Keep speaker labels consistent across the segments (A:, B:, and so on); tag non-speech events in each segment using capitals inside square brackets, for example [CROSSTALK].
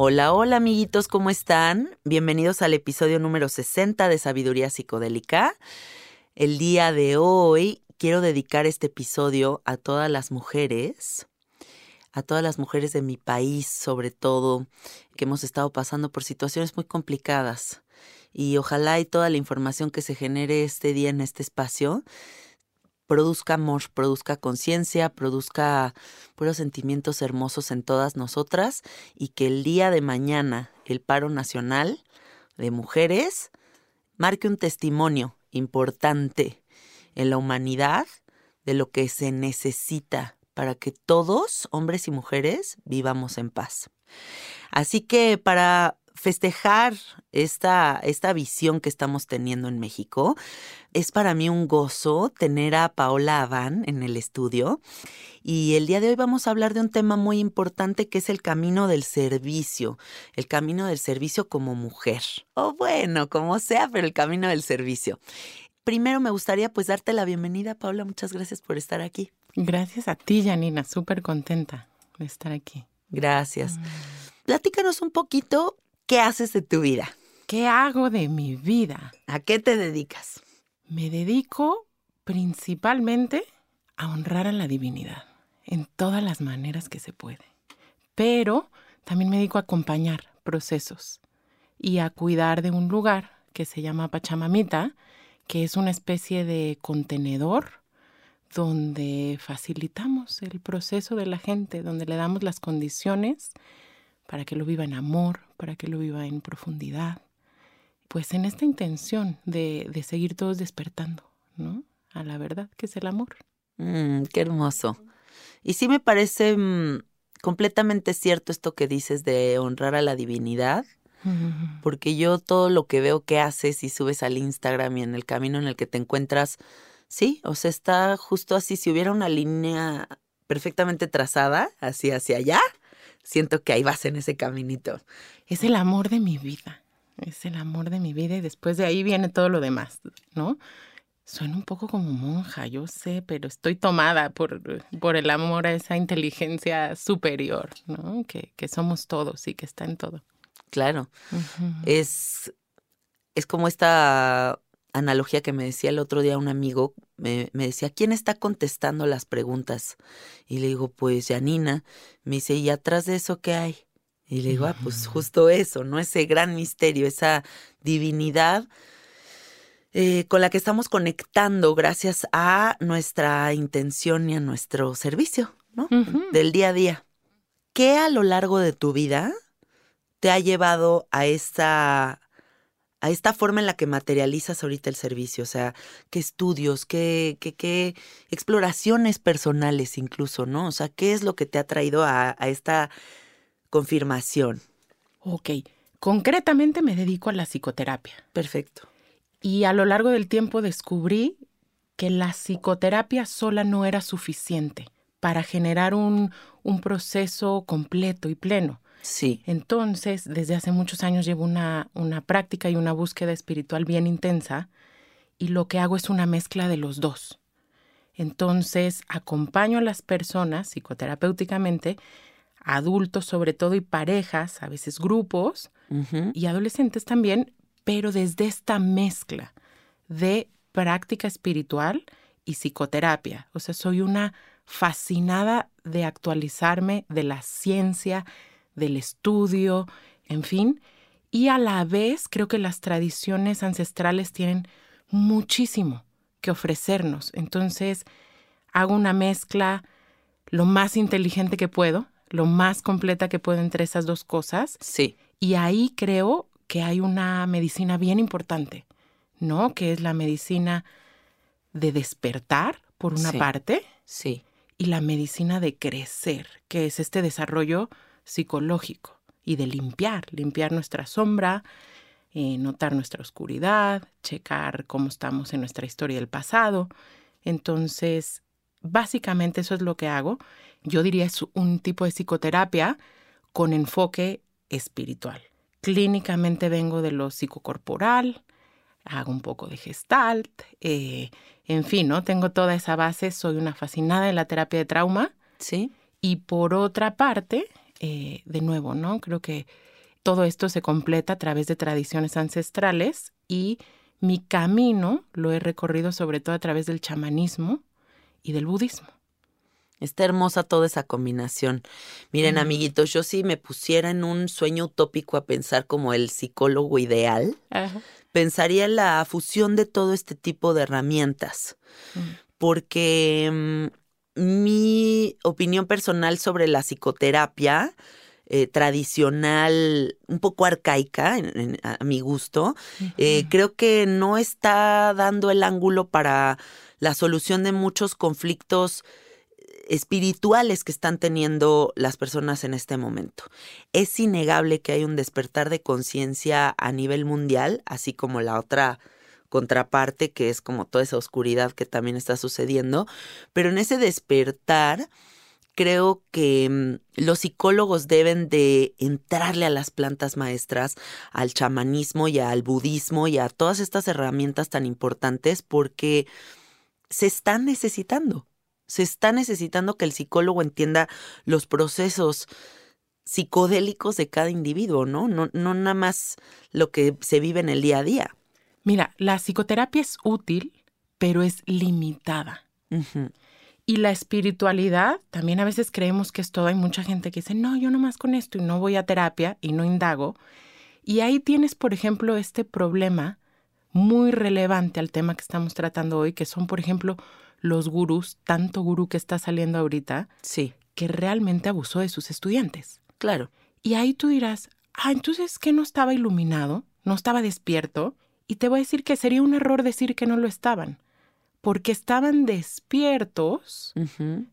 A: Hola, hola amiguitos, ¿cómo están? Bienvenidos al episodio número 60 de Sabiduría Psicodélica. El día de hoy quiero dedicar este episodio a todas las mujeres, a todas las mujeres de mi país, sobre todo, que hemos estado pasando por situaciones muy complicadas. Y ojalá y toda la información que se genere este día en este espacio produzca amor, produzca conciencia, produzca puros sentimientos hermosos en todas nosotras y que el día de mañana el paro nacional de mujeres marque un testimonio importante en la humanidad de lo que se necesita para que todos, hombres y mujeres, vivamos en paz. Así que para festejar esta, esta visión que estamos teniendo en México. Es para mí un gozo tener a Paola Aván en el estudio y el día de hoy vamos a hablar de un tema muy importante que es el camino del servicio, el camino del servicio como mujer. O bueno, como sea, pero el camino del servicio. Primero me gustaría pues darte la bienvenida, Paola. Muchas gracias por estar aquí.
B: Gracias a ti, Janina. Súper contenta de estar aquí.
A: Gracias. Mm. Platícanos un poquito ¿Qué haces de tu vida?
B: ¿Qué hago de mi vida?
A: ¿A qué te dedicas?
B: Me dedico principalmente a honrar a la divinidad en todas las maneras que se puede. Pero también me dedico a acompañar procesos y a cuidar de un lugar que se llama Pachamamita, que es una especie de contenedor donde facilitamos el proceso de la gente, donde le damos las condiciones para que lo viva en amor, para que lo viva en profundidad, pues en esta intención de, de seguir todos despertando, ¿no? A la verdad, que es el amor.
A: Mm, qué hermoso. Y sí me parece mm, completamente cierto esto que dices de honrar a la divinidad, porque yo todo lo que veo que haces y subes al Instagram y en el camino en el que te encuentras, sí, o sea, está justo así, si hubiera una línea perfectamente trazada, así hacia allá, siento que ahí vas en ese caminito.
B: Es el amor de mi vida, es el amor de mi vida y después de ahí viene todo lo demás, ¿no? Suena un poco como monja, yo sé, pero estoy tomada por, por el amor a esa inteligencia superior, ¿no? Que, que somos todos y que está en todo.
A: Claro. Es, es como esta analogía que me decía el otro día un amigo, me, me, decía, ¿quién está contestando las preguntas? Y le digo, pues Janina. Me dice, ¿y atrás de eso qué hay? Y le digo, ah, pues justo eso, ¿no? Ese gran misterio, esa divinidad eh, con la que estamos conectando gracias a nuestra intención y a nuestro servicio, ¿no? Del día a día. ¿Qué a lo largo de tu vida te ha llevado a esta a esta forma en la que materializas ahorita el servicio, o sea, qué estudios, qué, qué, qué exploraciones personales incluso, ¿no? O sea, ¿qué es lo que te ha traído a, a esta confirmación?
B: Ok, concretamente me dedico a la psicoterapia.
A: Perfecto.
B: Y a lo largo del tiempo descubrí que la psicoterapia sola no era suficiente para generar un, un proceso completo y pleno.
A: Sí.
B: Entonces, desde hace muchos años llevo una, una práctica y una búsqueda espiritual bien intensa y lo que hago es una mezcla de los dos. Entonces, acompaño a las personas psicoterapéuticamente, adultos sobre todo y parejas, a veces grupos y adolescentes también, pero desde esta mezcla de práctica espiritual y psicoterapia. O sea, soy una fascinada de actualizarme de la ciencia, del estudio, en fin, y a la vez creo que las tradiciones ancestrales tienen muchísimo que ofrecernos. Entonces, hago una mezcla lo más inteligente que puedo, lo más completa que puedo entre esas dos cosas.
A: Sí.
B: Y ahí creo que hay una medicina bien importante, ¿no? Que es la medicina de despertar, por una
A: Sí.
B: parte,
A: Sí.
B: y la medicina de crecer, que es este desarrollo psicológico y de limpiar, limpiar nuestra sombra, eh, notar nuestra oscuridad, checar cómo estamos en nuestra historia del pasado. Entonces, básicamente eso es lo que hago. Yo diría es un tipo de psicoterapia con enfoque espiritual. Clínicamente vengo de lo psicocorporal, hago un poco de gestalt, eh, en fin, ¿no? Tengo toda esa base, soy una fascinada de la terapia de trauma.
A: Sí.
B: Y por otra parte, eh, de nuevo, ¿no? Creo que todo esto se completa a través de tradiciones ancestrales y mi camino lo he recorrido sobre todo a través del chamanismo y del budismo.
A: Está hermosa toda esa combinación. Miren,
B: Mm.
A: amiguitos, yo si me pusiera en un sueño utópico a pensar como el psicólogo ideal, pensaría en la fusión de todo este tipo de herramientas.
B: Mm.
A: Porque mm, mi opinión personal sobre la psicoterapia eh, tradicional, un poco arcaica, en- en- a mi gusto, eh, creo que no está dando el ángulo para la solución de muchos conflictos espirituales que están teniendo las personas en este momento. Es innegable que hay un despertar de conciencia a nivel mundial, así como la otra contraparte, que es como toda esa oscuridad que también está sucediendo, pero en ese despertar creo que mm, los psicólogos deben de entrarle a las plantas maestras, al chamanismo y al budismo y a todas estas herramientas tan importantes porque se están necesitando. Se está necesitando que el psicólogo entienda los procesos psicodélicos de cada individuo, ¿no? No, no nada más lo que se vive en el día a día.
B: Mira, la psicoterapia es útil, pero es limitada. Y la espiritualidad, también a veces creemos que es todo. Hay mucha gente que dice, no, yo nomás con esto y no voy a terapia y no indago. Y ahí tienes, por ejemplo, este problema muy relevante al tema que estamos tratando hoy, que son, por ejemplo, los gurús, tanto gurú que está saliendo ahorita,
A: Sí,
B: que realmente abusó de sus estudiantes.
A: claro.
B: Y ahí tú dirás, ah, entonces que no estaba iluminado, no estaba despierto. Y te voy a decir que sería un error decir que no lo estaban, porque estaban despiertos,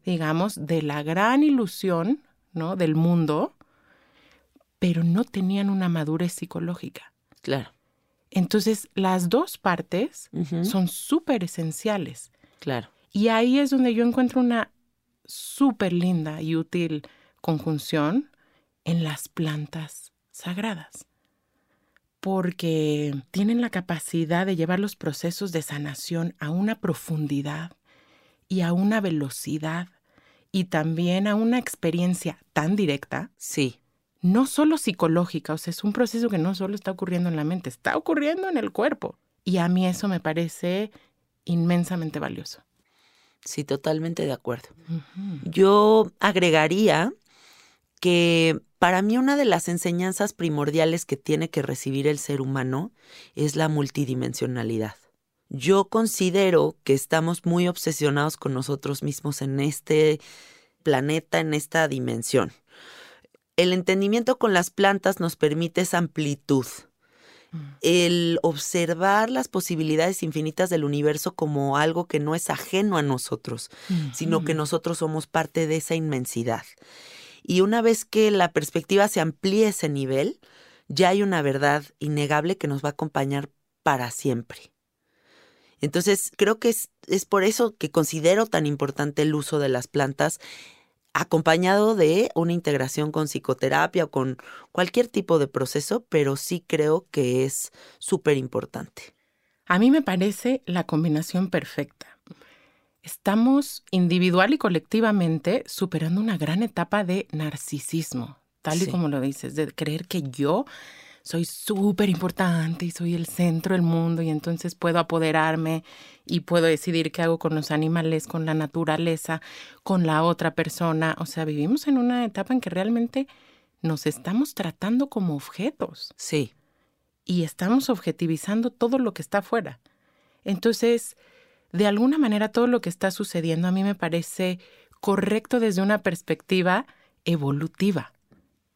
B: digamos, de la gran ilusión, ¿no? Del mundo, pero no tenían una madurez psicológica.
A: Claro.
B: Entonces, las dos partes son súper esenciales.
A: Claro.
B: Y ahí es donde yo encuentro una súper linda y útil conjunción en las plantas sagradas, porque tienen la capacidad de llevar los procesos de sanación a una profundidad y a una velocidad y también a una experiencia tan directa.
A: Sí.
B: No solo psicológica, o sea, es un proceso que no solo está ocurriendo en la mente, está ocurriendo en el cuerpo. Y a mí eso me parece inmensamente valioso.
A: Sí, totalmente de acuerdo. Yo agregaría que para mí una de las enseñanzas primordiales que tiene que recibir el ser humano es la multidimensionalidad. Yo considero que estamos muy obsesionados con nosotros mismos en este planeta, en esta dimensión. El entendimiento con las plantas nos permite esa amplitud, mm. el observar las posibilidades infinitas del universo como algo que no es ajeno a nosotros, sino que nosotros somos parte de esa inmensidad. Y una vez que la perspectiva se amplíe ese nivel, ya hay una verdad innegable que nos va a acompañar para siempre. Entonces, creo que es, es por eso que considero tan importante el uso de las plantas acompañado de una integración con psicoterapia o con cualquier tipo de proceso, pero sí creo que es súper importante.
B: A mí me parece la combinación perfecta. Estamos individual y colectivamente superando una gran etapa de narcisismo, tal y como lo dices, de creer que yo soy súper importante y soy el centro del mundo y entonces puedo apoderarme y puedo decidir qué hago con los animales, con la naturaleza, con la otra persona. O sea, vivimos en una etapa en que realmente nos estamos tratando como objetos.
A: Sí.
B: Y estamos objetivizando todo lo que está afuera. Entonces, de alguna manera todo lo que está sucediendo a mí me parece correcto desde una perspectiva evolutiva.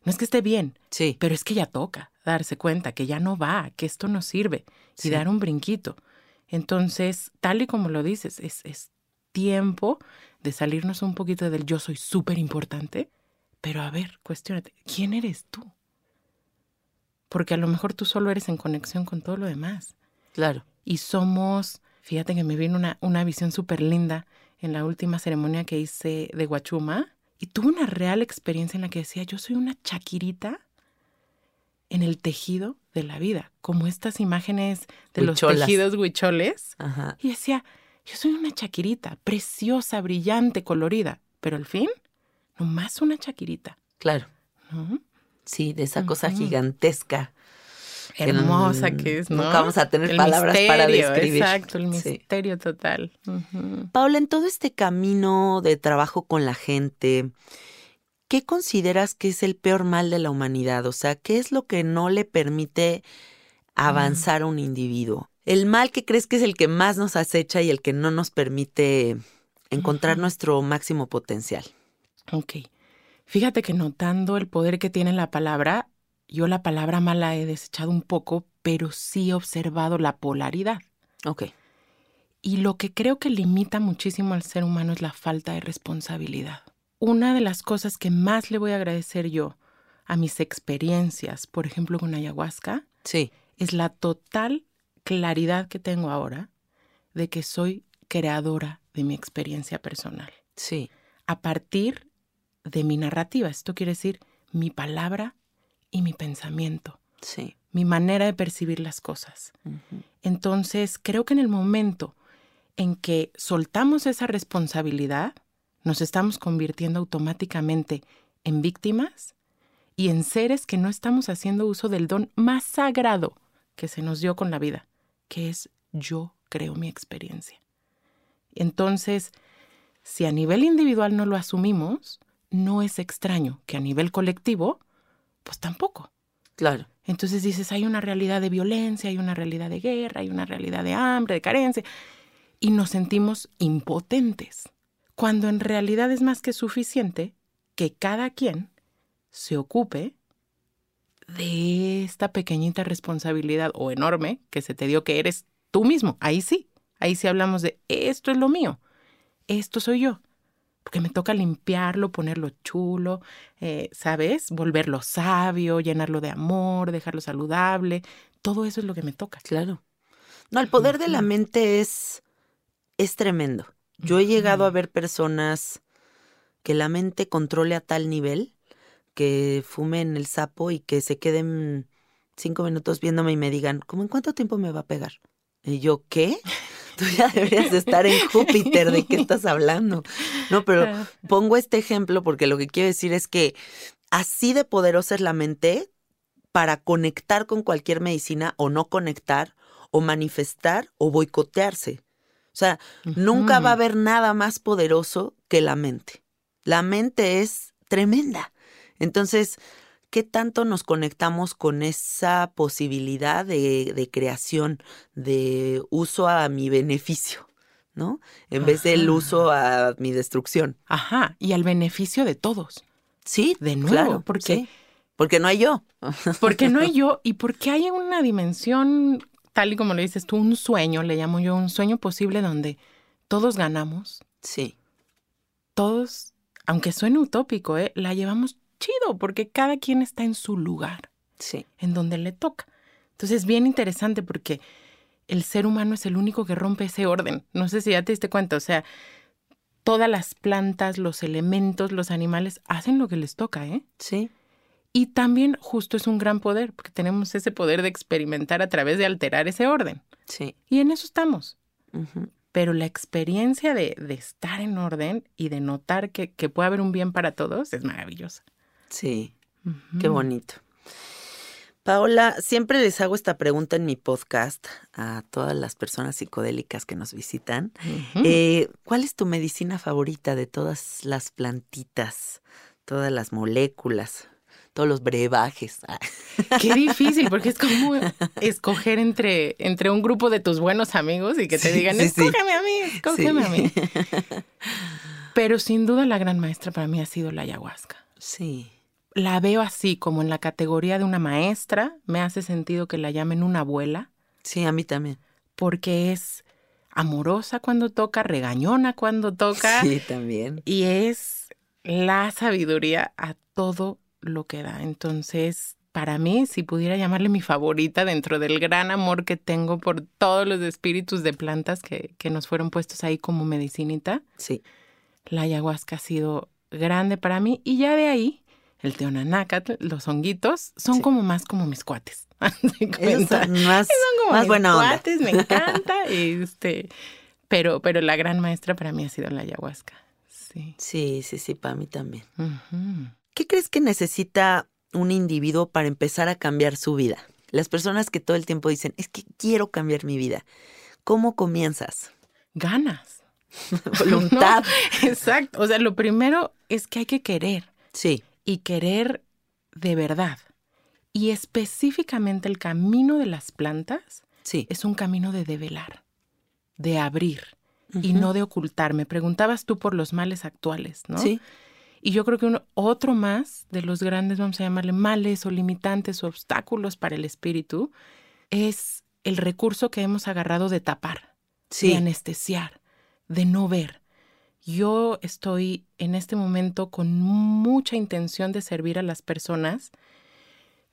B: No es que esté bien,
A: sí.
B: pero es que ya toca darse cuenta que ya no va, que esto no sirve y dar un brinquito. Entonces, tal y como lo dices, es, es tiempo de salirnos un poquito del yo soy súper importante, pero a ver, cuestionate, ¿quién eres tú? Porque a lo mejor tú solo eres en conexión con todo lo demás.
A: Claro.
B: Y somos, fíjate que me vino una, una visión súper linda en la última ceremonia que hice de Guachuma y tuve una real experiencia en la que decía, yo soy una chaquirita en el tejido de la vida, como estas imágenes de los tejidos huicholes. Y decía, yo soy una chaquirita, preciosa, brillante, colorida, pero al fin, nomás una chaquirita.
A: Claro. Sí, de esa cosa gigantesca.
B: Hermosa que es, ¿no?
A: Nunca vamos a tener palabras para describir.
B: Exacto, el misterio total.
A: Paula, en todo este camino de trabajo con la gente, ¿qué consideras que es el peor mal de la humanidad? O sea, ¿qué es lo que no le permite avanzar a un individuo? El mal que crees que es el que más nos acecha y el que no nos permite encontrar nuestro máximo potencial.
B: Ok. Fíjate que notando el poder que tiene la palabra, yo la palabra mala he desechado un poco, pero sí he observado la polaridad.
A: Ok.
B: Y lo que creo que limita muchísimo al ser humano es la falta de responsabilidad una de las cosas que más le voy a agradecer yo a mis experiencias, por ejemplo con ayahuasca,
A: sí.
B: es la total claridad que tengo ahora de que soy creadora de mi experiencia personal.
A: Sí.
B: A partir de mi narrativa, esto quiere decir mi palabra y mi pensamiento.
A: Sí.
B: Mi manera de percibir las cosas. Entonces, creo que en el momento en que soltamos esa responsabilidad, nos estamos convirtiendo automáticamente en víctimas y en seres que no estamos haciendo uso del don más sagrado que se nos dio con la vida, que es yo creo mi experiencia. Entonces, si a nivel individual no lo asumimos, no es extraño que a nivel colectivo, pues tampoco.
A: Claro.
B: Entonces dices, hay una realidad de violencia, hay una realidad de guerra, hay una realidad de hambre, de carencia, y nos sentimos impotentes cuando en realidad es más que suficiente que cada quien se ocupe de esta pequeñita responsabilidad o enorme que se te dio que eres tú mismo. Ahí sí, ahí sí hablamos de esto es lo mío, esto soy yo. Porque me toca limpiarlo, ponerlo chulo, eh, ¿sabes? Volverlo sabio, llenarlo de amor, dejarlo saludable. Todo eso es lo que me toca.
A: Claro. No, el poder de la mente es, es tremendo. Yo he llegado a ver personas que la mente controle a tal nivel que fumen el sapo y que se queden cinco minutos viéndome y me digan, ¿cómo en cuánto tiempo me va a pegar? Y yo, ¿qué? Tú ya deberías de estar en Júpiter, ¿de qué estás hablando? No, pero pongo este ejemplo porque lo que quiero decir es que así de poderosa es la mente para conectar con cualquier medicina o no conectar o manifestar o boicotearse. O sea, nunca va a haber nada más poderoso que la mente. La mente es tremenda. Entonces, ¿qué tanto nos conectamos con esa posibilidad de, creación, de uso a mi beneficio? ¿No? En vez del uso a mi destrucción.
B: Ajá, y al beneficio de todos.
A: Sí,
B: de nuevo, claro, porque
A: porque no hay yo.
B: Porque no hay [LAUGHS] yo y porque hay una dimensión, tal y como le dices tú, un sueño, le llamo yo, un sueño posible donde todos ganamos.
A: Sí.
B: Todos, aunque suene utópico, ¿eh? la llevamos chido porque cada quien está en su lugar.
A: Sí.
B: En donde le toca. Entonces es bien interesante porque el ser humano es el único que rompe ese orden. No sé si ya te diste cuenta, o sea, todas las plantas, los elementos, los animales hacen lo que les toca, ¿eh?
A: Sí.
B: Y también justo es un gran poder, porque tenemos ese poder de experimentar a través de alterar ese orden.
A: Sí.
B: Y en eso estamos. Pero la experiencia de, estar en orden y de notar que, que, puede haber un bien para todos es maravillosa.
A: Sí, qué bonito. Paola, siempre les hago esta pregunta en mi podcast a todas las personas psicodélicas que nos visitan. Eh, ¿Cuál es tu medicina favorita de todas las plantitas, todas las moléculas? todos los brebajes.
B: Qué difícil, porque es como escoger entre, entre un grupo de tus buenos amigos y que te digan, escógeme a mí, escógeme a mí. Pero sin duda la gran maestra para mí ha sido la ayahuasca.
A: Sí.
B: La veo así, como en la categoría de una maestra. Me hace sentido que la llamen una abuela.
A: Sí, a mí también.
B: Porque es amorosa cuando toca, regañona cuando toca.
A: Sí, también.
B: Y es la sabiduría a todo lo que da. Entonces, para mí, si pudiera llamarle mi favorita dentro del gran amor que tengo por todos los espíritus de plantas que, que nos fueron puestos ahí como medicinita,
A: sí.
B: la ayahuasca ha sido grande para mí y ya de ahí el teonanácatl, los honguitos, son como más como mis cuates. [LAUGHS]
A: son más, son como mis
B: cuates, me [LAUGHS] encanta. este, pero, pero la gran maestra para mí ha sido la ayahuasca. Sí,
A: sí, sí, sí para mí también. ¿Qué crees que necesita un individuo para empezar a cambiar su vida? Las personas que todo el tiempo dicen, es que quiero cambiar mi vida. ¿Cómo comienzas?
B: Ganas. [LAUGHS]
A: Voluntad.
B: exacto. O sea, lo primero es que hay que querer.
A: Sí.
B: Y querer de verdad. Y específicamente el camino de las plantas
A: sí.
B: es un camino de develar, de abrir y no de ocultar. Me preguntabas tú por los males actuales, ¿no?
A: Sí.
B: Y yo creo que un, otro más de los grandes, vamos a llamarle males o limitantes o obstáculos para el espíritu, es el recurso que hemos agarrado de tapar, de anestesiar, de no ver. Yo estoy en este momento con mucha intención de servir a las personas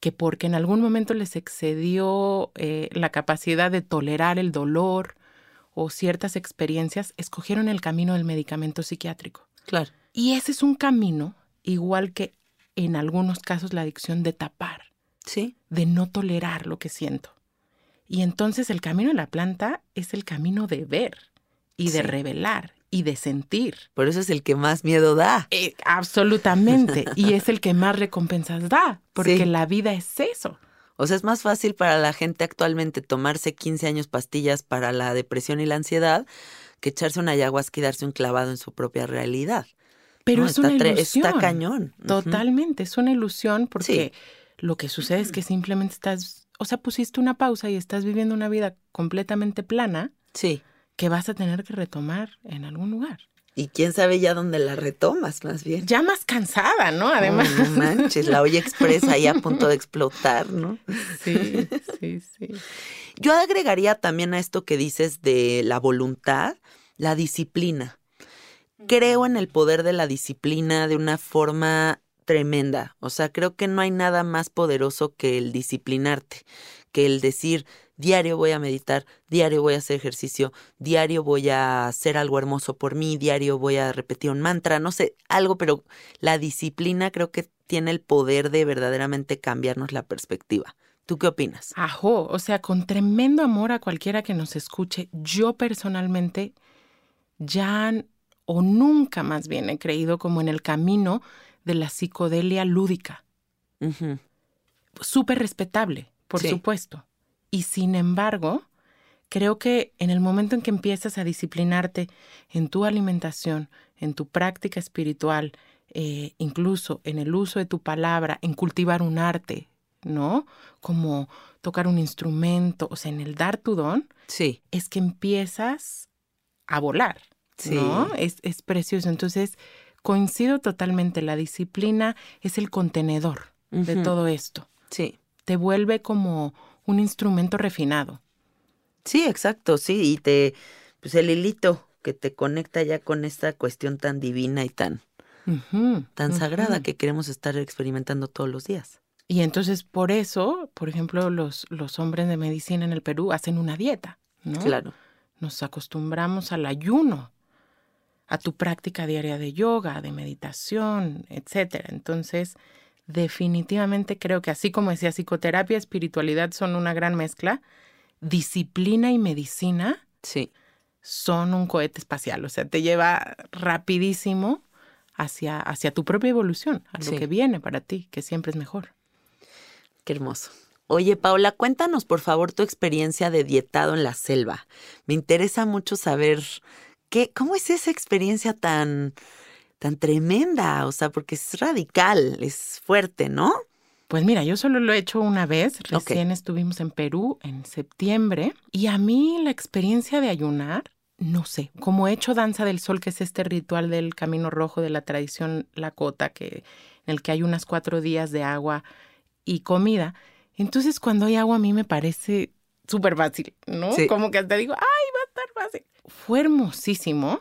B: que porque en algún momento les excedió eh, la capacidad de tolerar el dolor o ciertas experiencias, escogieron el camino del medicamento psiquiátrico.
A: Claro.
B: Y ese es un camino, igual que en algunos casos la adicción de tapar,
A: ¿Sí?
B: de no tolerar lo que siento. Y entonces el camino de la planta es el camino de ver y de revelar y de sentir.
A: Por eso es el que más miedo da.
B: Eh, absolutamente. [LAUGHS] y es el que más recompensas da, porque la vida es eso.
A: O sea, es más fácil para la gente actualmente tomarse 15 años pastillas para la depresión y la ansiedad que echarse una ayahuasca y darse un clavado en su propia realidad.
B: Pero es una ilusión.
A: Está cañón.
B: Totalmente, es una ilusión porque lo que sucede es que simplemente estás, o sea, pusiste una pausa y estás viviendo una vida completamente plana.
A: Sí.
B: Que vas a tener que retomar en algún lugar.
A: Y quién sabe ya dónde la retomas, más bien.
B: Ya más cansada, ¿no? Además.
A: no manches, la olla expresa ahí a [LAUGHS] punto de explotar, ¿no?
B: Sí, sí, sí.
A: Yo agregaría también a esto que dices de la voluntad, la disciplina creo en el poder de la disciplina de una forma tremenda. O sea, creo que no hay nada más poderoso que el disciplinarte, que el decir, diario voy a meditar, diario voy a hacer ejercicio, diario voy a hacer algo hermoso por mí, diario voy a repetir un mantra, no sé, algo, pero la disciplina creo que tiene el poder de verdaderamente cambiarnos la perspectiva. ¿Tú qué opinas?
B: Ajo, o sea, con tremendo amor a cualquiera que nos escuche, yo personalmente ya o nunca más bien he creído como en el camino de la psicodelia lúdica. Súper respetable, por supuesto. Y sin embargo, creo que en el momento en que empiezas a disciplinarte en tu alimentación, en tu práctica espiritual, eh, incluso en el uso de tu palabra, en cultivar un arte, ¿no? Como tocar un instrumento, o sea, en el dar tu don,
A: sí.
B: es que empiezas a volar, ¿no? Es, es precioso. Entonces, coincido totalmente, la disciplina es el contenedor de todo esto.
A: Sí.
B: Te vuelve como un instrumento refinado.
A: Sí, exacto, sí, y te, pues el hilito que te conecta ya con esta cuestión tan divina y tan, tan sagrada que queremos estar experimentando todos los días.
B: Y entonces por eso, por ejemplo, los, los hombres de medicina en el Perú hacen una dieta, ¿no?
A: Claro.
B: Nos acostumbramos al ayuno, a tu práctica diaria de yoga, de meditación, etcétera. Entonces, definitivamente creo que así como decía, psicoterapia, espiritualidad son una gran mezcla, disciplina y medicina
A: sí.
B: son un cohete espacial, o sea, te lleva rapidísimo hacia, hacia tu propia evolución, a lo que viene para ti, que siempre es mejor.
A: Qué hermoso. Oye, Paula, cuéntanos por favor tu experiencia de dietado en la selva. Me interesa mucho saber qué, cómo es esa experiencia tan, tan tremenda, o sea, porque es radical, es fuerte, ¿no?
B: Pues mira, yo solo lo he hecho una vez, recién estuvimos en Perú en septiembre y a mí la experiencia de ayunar, no sé, como he hecho danza del sol, que es este ritual del camino rojo de la tradición lakota, que, en el que hay unas cuatro días de agua y comida, entonces cuando hay agua a mí me parece súper fácil, ¿no? Como que hasta digo, ay, va a estar fácil. Fue hermosísimo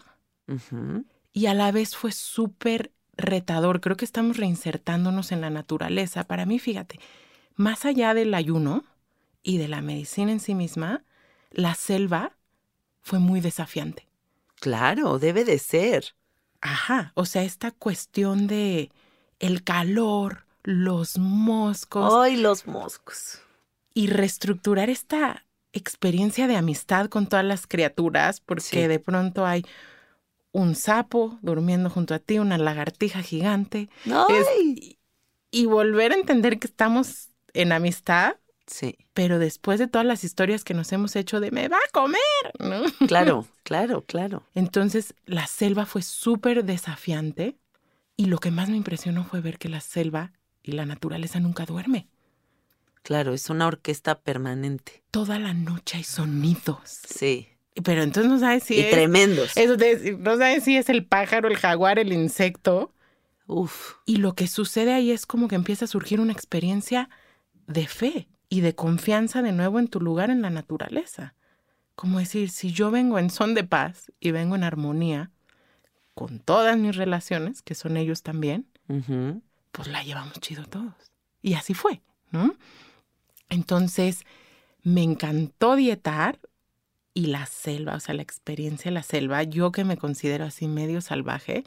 B: y a la vez fue súper retador. Creo que estamos reinsertándonos en la naturaleza. Para mí, fíjate, más allá del ayuno y de la medicina en sí misma, la selva fue muy desafiante.
A: Claro, debe de ser.
B: Ajá, o sea, esta cuestión de el calor, los moscos.
A: ¡Ay, los moscos!
B: Y reestructurar esta experiencia de amistad con todas las criaturas, porque de pronto hay un sapo durmiendo junto a ti, una lagartija gigante. y, volver a entender que estamos en amistad.
A: Sí.
B: Pero después de todas las historias que nos hemos hecho de me va a comer, ¿no?
A: Claro, [LAUGHS] claro, claro.
B: Entonces la selva fue súper desafiante y lo que más me impresionó fue ver que la selva y la naturaleza nunca duerme.
A: Claro, es una orquesta permanente.
B: Toda la noche hay sonidos.
A: Sí.
B: Pero entonces no sabes si
A: y tremendos.
B: Eso no sabes si es el pájaro, el jaguar, el insecto.
A: Uf.
B: Y lo que sucede ahí es como que empieza a surgir una experiencia de fe y de confianza de nuevo en tu lugar en la naturaleza. Como decir, si yo vengo en son de paz y vengo en armonía con todas mis relaciones, que son ellos también, pues la llevamos chido todos. Y así fue, ¿no? Entonces, me encantó dietar y la selva, o sea, la experiencia de la selva, yo que me considero así medio salvaje,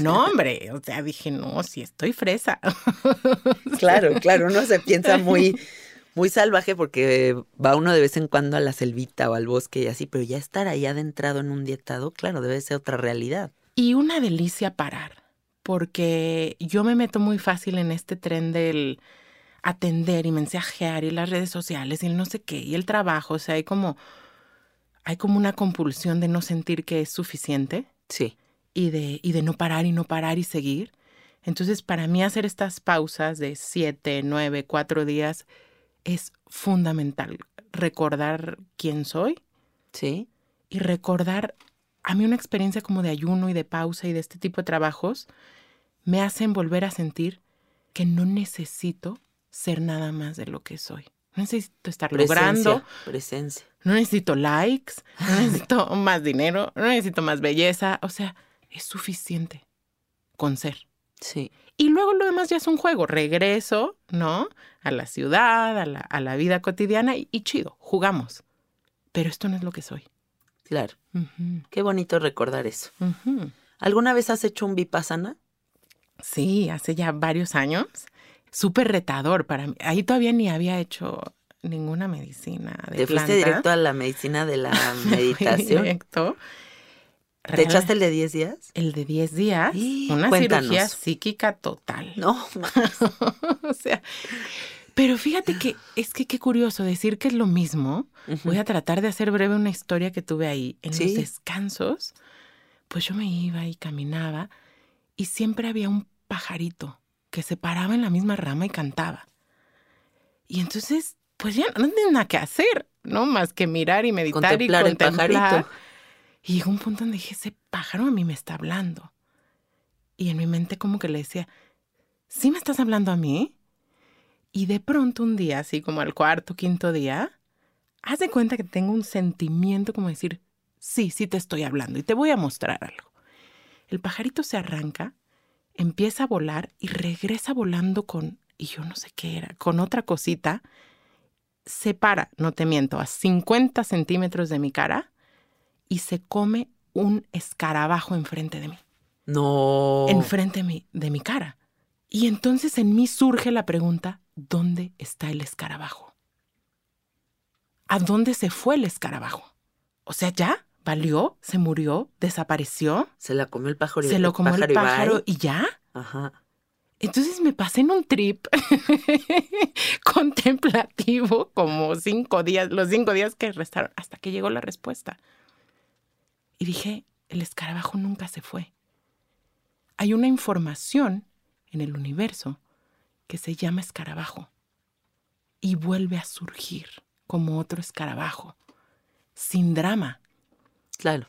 B: no, [LAUGHS] hombre, o sea, dije, no, si estoy fresa. [LAUGHS]
A: claro, claro, uno se piensa muy, [LAUGHS] muy salvaje porque va uno de vez en cuando a la selvita o al bosque y así, pero ya estar ahí adentrado en un dietado, claro, debe ser otra realidad.
B: Y una delicia parar, porque yo me meto muy fácil en este tren del atender y mensajear y las redes sociales y el no sé qué y el trabajo, o sea, hay como hay como una compulsión de no sentir que es suficiente.
A: Sí.
B: Y de, y de no parar y no parar y seguir. Entonces, para mí hacer estas pausas de siete, nueve, cuatro días es fundamental. Recordar quién soy.
A: Sí.
B: Y recordar, a mí una experiencia como de ayuno y de pausa y de este tipo de trabajos me hacen volver a sentir que no necesito ser nada más de lo que soy. No necesito estar logrando.
A: Presencia.
B: No necesito likes, no [LAUGHS] necesito más dinero, no necesito más belleza. O sea, es suficiente con ser.
A: Sí.
B: Y luego lo demás ya es un juego. Regreso, ¿no? A la ciudad, a la, a la vida cotidiana y, y chido, jugamos. Pero esto no es lo que soy.
A: Claro. Qué bonito recordar eso. ¿Alguna vez has hecho un vipassana?
B: Sí, hace ya varios años. Súper retador para mí. Ahí todavía ni había hecho ninguna medicina de
A: Te fuiste directo a la medicina de la [LAUGHS] meditación.
B: directo.
A: ¿Te
B: Real-
A: echaste el de 10 días?
B: el de 10 días?
A: Y
B: Una
A: cuéntanos.
B: cirugía psíquica total.
A: No, [LAUGHS]
B: o sea, pero fíjate que es que qué curioso decir que es lo mismo. Voy a tratar de hacer breve una historia que tuve ahí. En
A: Sí.
B: los descansos, pues yo me iba y caminaba y siempre había un pajarito que se paraba en la misma rama y cantaba. Y entonces, pues ya no tenía nada que hacer, ¿no? Más que mirar y meditar
A: Contemplar
B: y
A: el
B: contemplar.
A: pajarito.
B: Y llegó un punto donde dije, ese pájaro a mí me está hablando. Y en mi mente como que le decía, ¿sí me estás hablando a mí? Y de pronto un día, así como al cuarto, quinto día, haz de cuenta que tengo un sentimiento como decir, sí, sí te estoy hablando y te voy a mostrar algo. El pajarito se arranca, empieza a volar y regresa volando con, y yo no sé qué era, con otra cosita, se para, no te miento, a 50 centímetros de mi cara y se come un escarabajo enfrente de mí
A: no.
B: enfrente de mi, de mi cara. Y entonces en mí surge la pregunta, ¿dónde está el escarabajo? ¿A dónde se fue el escarabajo? O sea, ya, valió, se murió, desapareció,
A: Se la comió el pájaro. y-
B: se lo comió el
A: y
B: pájaro y ya.
A: Ajá.
B: Entonces me pasé en un trip [LAUGHS] contemplativo como cinco días, los cinco días que restaron, hasta que llegó la respuesta. Y dije, el escarabajo nunca se fue. Hay una información en el universo que se llama escarabajo y vuelve a surgir como otro escarabajo, sin drama.
A: Claro.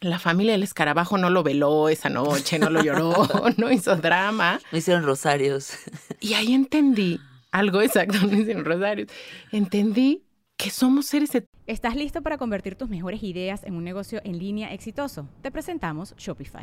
B: La familia del escarabajo no lo veló esa noche, no lo lloró, [LAUGHS] no hizo drama.
A: No hicieron rosarios.
B: Y ahí entendí algo exacto, no hicieron rosarios. Entendí que somos seres et-
C: ¿Estás listo para convertir tus mejores ideas en un negocio en línea exitoso? Te presentamos Shopify.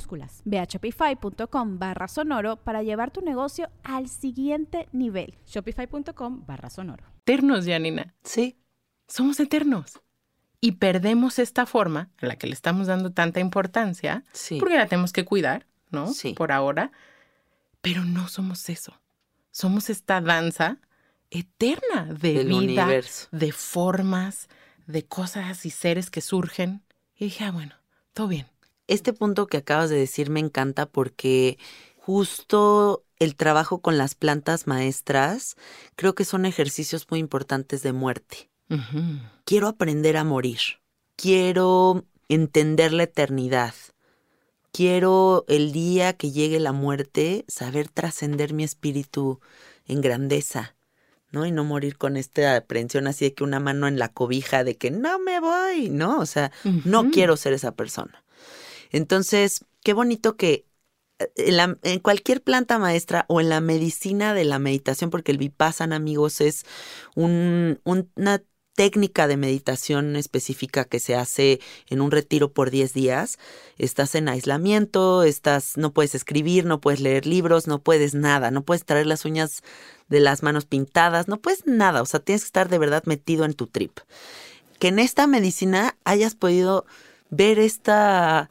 D: Ve a shopify.com barra sonoro para llevar tu negocio al siguiente nivel.
C: Shopify.com barra sonoro.
B: eternos, Janina.
A: Sí.
B: Somos eternos. Y perdemos esta forma a la que le estamos dando tanta importancia,
A: Sí.
B: porque la tenemos que cuidar, ¿no?
A: Sí.
B: Por ahora. Pero no somos eso. Somos esta danza eterna de
A: Del
B: vida,
A: universo.
B: de formas, de cosas y seres que surgen. Y dije, ah, bueno, todo bien.
A: Este punto que acabas de decir me encanta porque justo el trabajo con las plantas maestras creo que son ejercicios muy importantes de muerte. Quiero aprender a morir. Quiero entender la eternidad. Quiero el día que llegue la muerte saber trascender mi espíritu en grandeza, ¿no? Y no morir con esta aprensión así de que una mano en la cobija de que no me voy, ¿no? O sea, no quiero ser esa persona. Entonces, qué bonito que eh, en, cualquier planta maestra o en la medicina de la meditación, porque el vipassana, amigos, es un- un- una técnica de meditación específica que se hace en un retiro por 10 días. Estás en aislamiento, estás, no puedes escribir, no puedes leer libros, no puedes nada, no puedes traer las uñas de las manos pintadas, no puedes nada, o sea, tienes que estar de verdad metido en tu trip. Que en esta medicina hayas podido ver esta,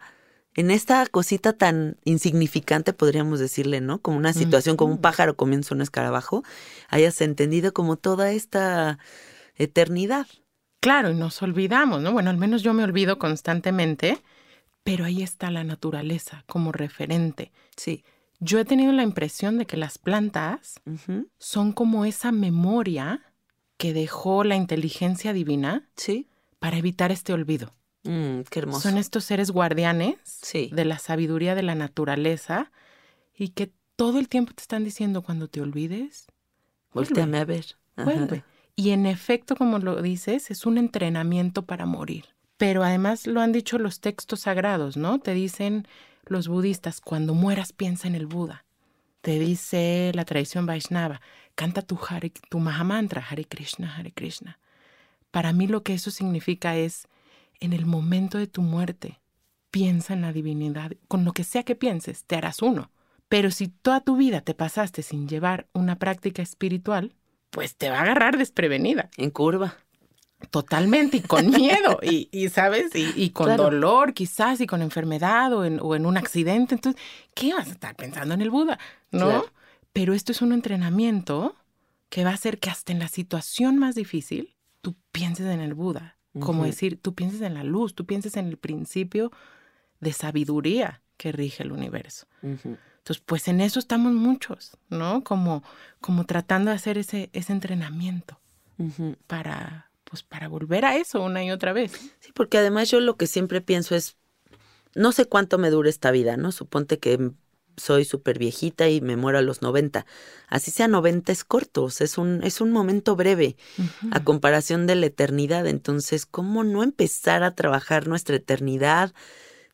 A: en esta cosita tan insignificante, podríamos decirle, ¿no? Como una situación, como un pájaro comienza un escarabajo, hayas entendido como toda esta eternidad.
B: Claro, y nos olvidamos, ¿no? Bueno, al menos yo me olvido constantemente, pero ahí está la naturaleza como referente.
A: Sí.
B: Yo he tenido la impresión de que las plantas son como esa memoria que dejó la inteligencia divina
A: Sí.
B: para evitar este olvido.
A: Mm, qué hermoso.
B: Son estos seres guardianes
A: Sí.
B: de la sabiduría de la naturaleza y que todo el tiempo te están diciendo cuando te olvides,
A: Volteame a ver. Ajá.
B: vuelve. Y en efecto, como lo dices, es un entrenamiento para morir. Pero además lo han dicho los textos sagrados, ¿no? Te dicen los budistas, cuando mueras piensa en el Buda. Te dice la tradición Vaishnava, canta tu, Hare, tu Mahamantra, Hare Krishna, Hare Krishna. Para mí lo que eso significa es, en el momento de tu muerte, piensa en la divinidad. Con lo que sea que pienses, te harás uno. Pero si toda tu vida te pasaste sin llevar una práctica espiritual, pues te va a agarrar desprevenida.
A: En curva.
B: Totalmente, y con miedo, y, y, ¿sabes? Y, y con
A: Claro.
B: dolor quizás, y con enfermedad o en, o en un accidente. Entonces, ¿qué vas a estar pensando en el Buda? ¿No?
A: Claro.
B: Pero esto es un entrenamiento que va a hacer que hasta en la situación más difícil, tú pienses en el Buda. Como decir, tú pienses en la luz, tú pienses en el principio de sabiduría que rige el universo. Entonces, pues en eso estamos muchos, ¿no? Como, como tratando de hacer ese, ese entrenamiento para, pues para volver a eso una y otra vez.
A: Sí, porque además yo lo que siempre pienso es, no sé cuánto me dure esta vida, ¿no? Suponte que soy súper viejita y me muero a los 90. Así sea 90 es corto, o sea, es un, es un momento breve a comparación de la eternidad. Entonces, ¿cómo no empezar a trabajar nuestra eternidad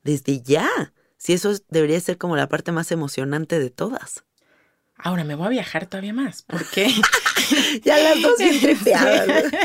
A: desde ya? Si eso es- debería ser como la parte más emocionante de todas.
B: Ahora me voy a viajar todavía más. ¿Por qué? [LAUGHS]
A: Ya las dos bien tripeadas, ¿no?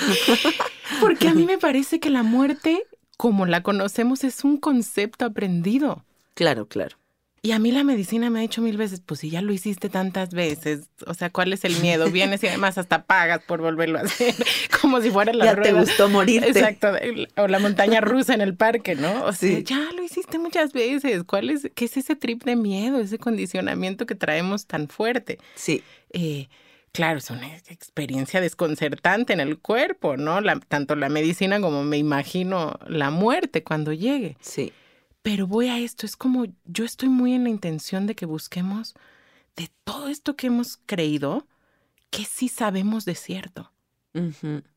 A: [LAUGHS]
B: Porque a mí me parece que la muerte, como la conocemos, es un concepto aprendido.
A: Claro, claro.
B: Y a mí la medicina me ha dicho mil veces, pues si ya lo hiciste tantas veces, o sea, ¿cuál es el miedo? [LAUGHS] Vienes y además hasta pagas por volverlo a hacer, [LAUGHS] como si fuera la
A: Ya te
B: rueda.
A: gustó morirte.
B: Exacto, o la montaña rusa en el parque, ¿no? O sea, ya lo hiciste muchas veces. ¿Cuál es, qué es ese trip de miedo, ese condicionamiento que traemos tan fuerte?
A: Sí,
B: eh, claro, es una experiencia desconcertante en el cuerpo, ¿no? La- tanto la medicina como me imagino la muerte cuando llegue.
A: sí.
B: Pero voy a esto, es como yo estoy muy en la intención de que busquemos de todo esto que hemos creído, que sí sabemos de cierto.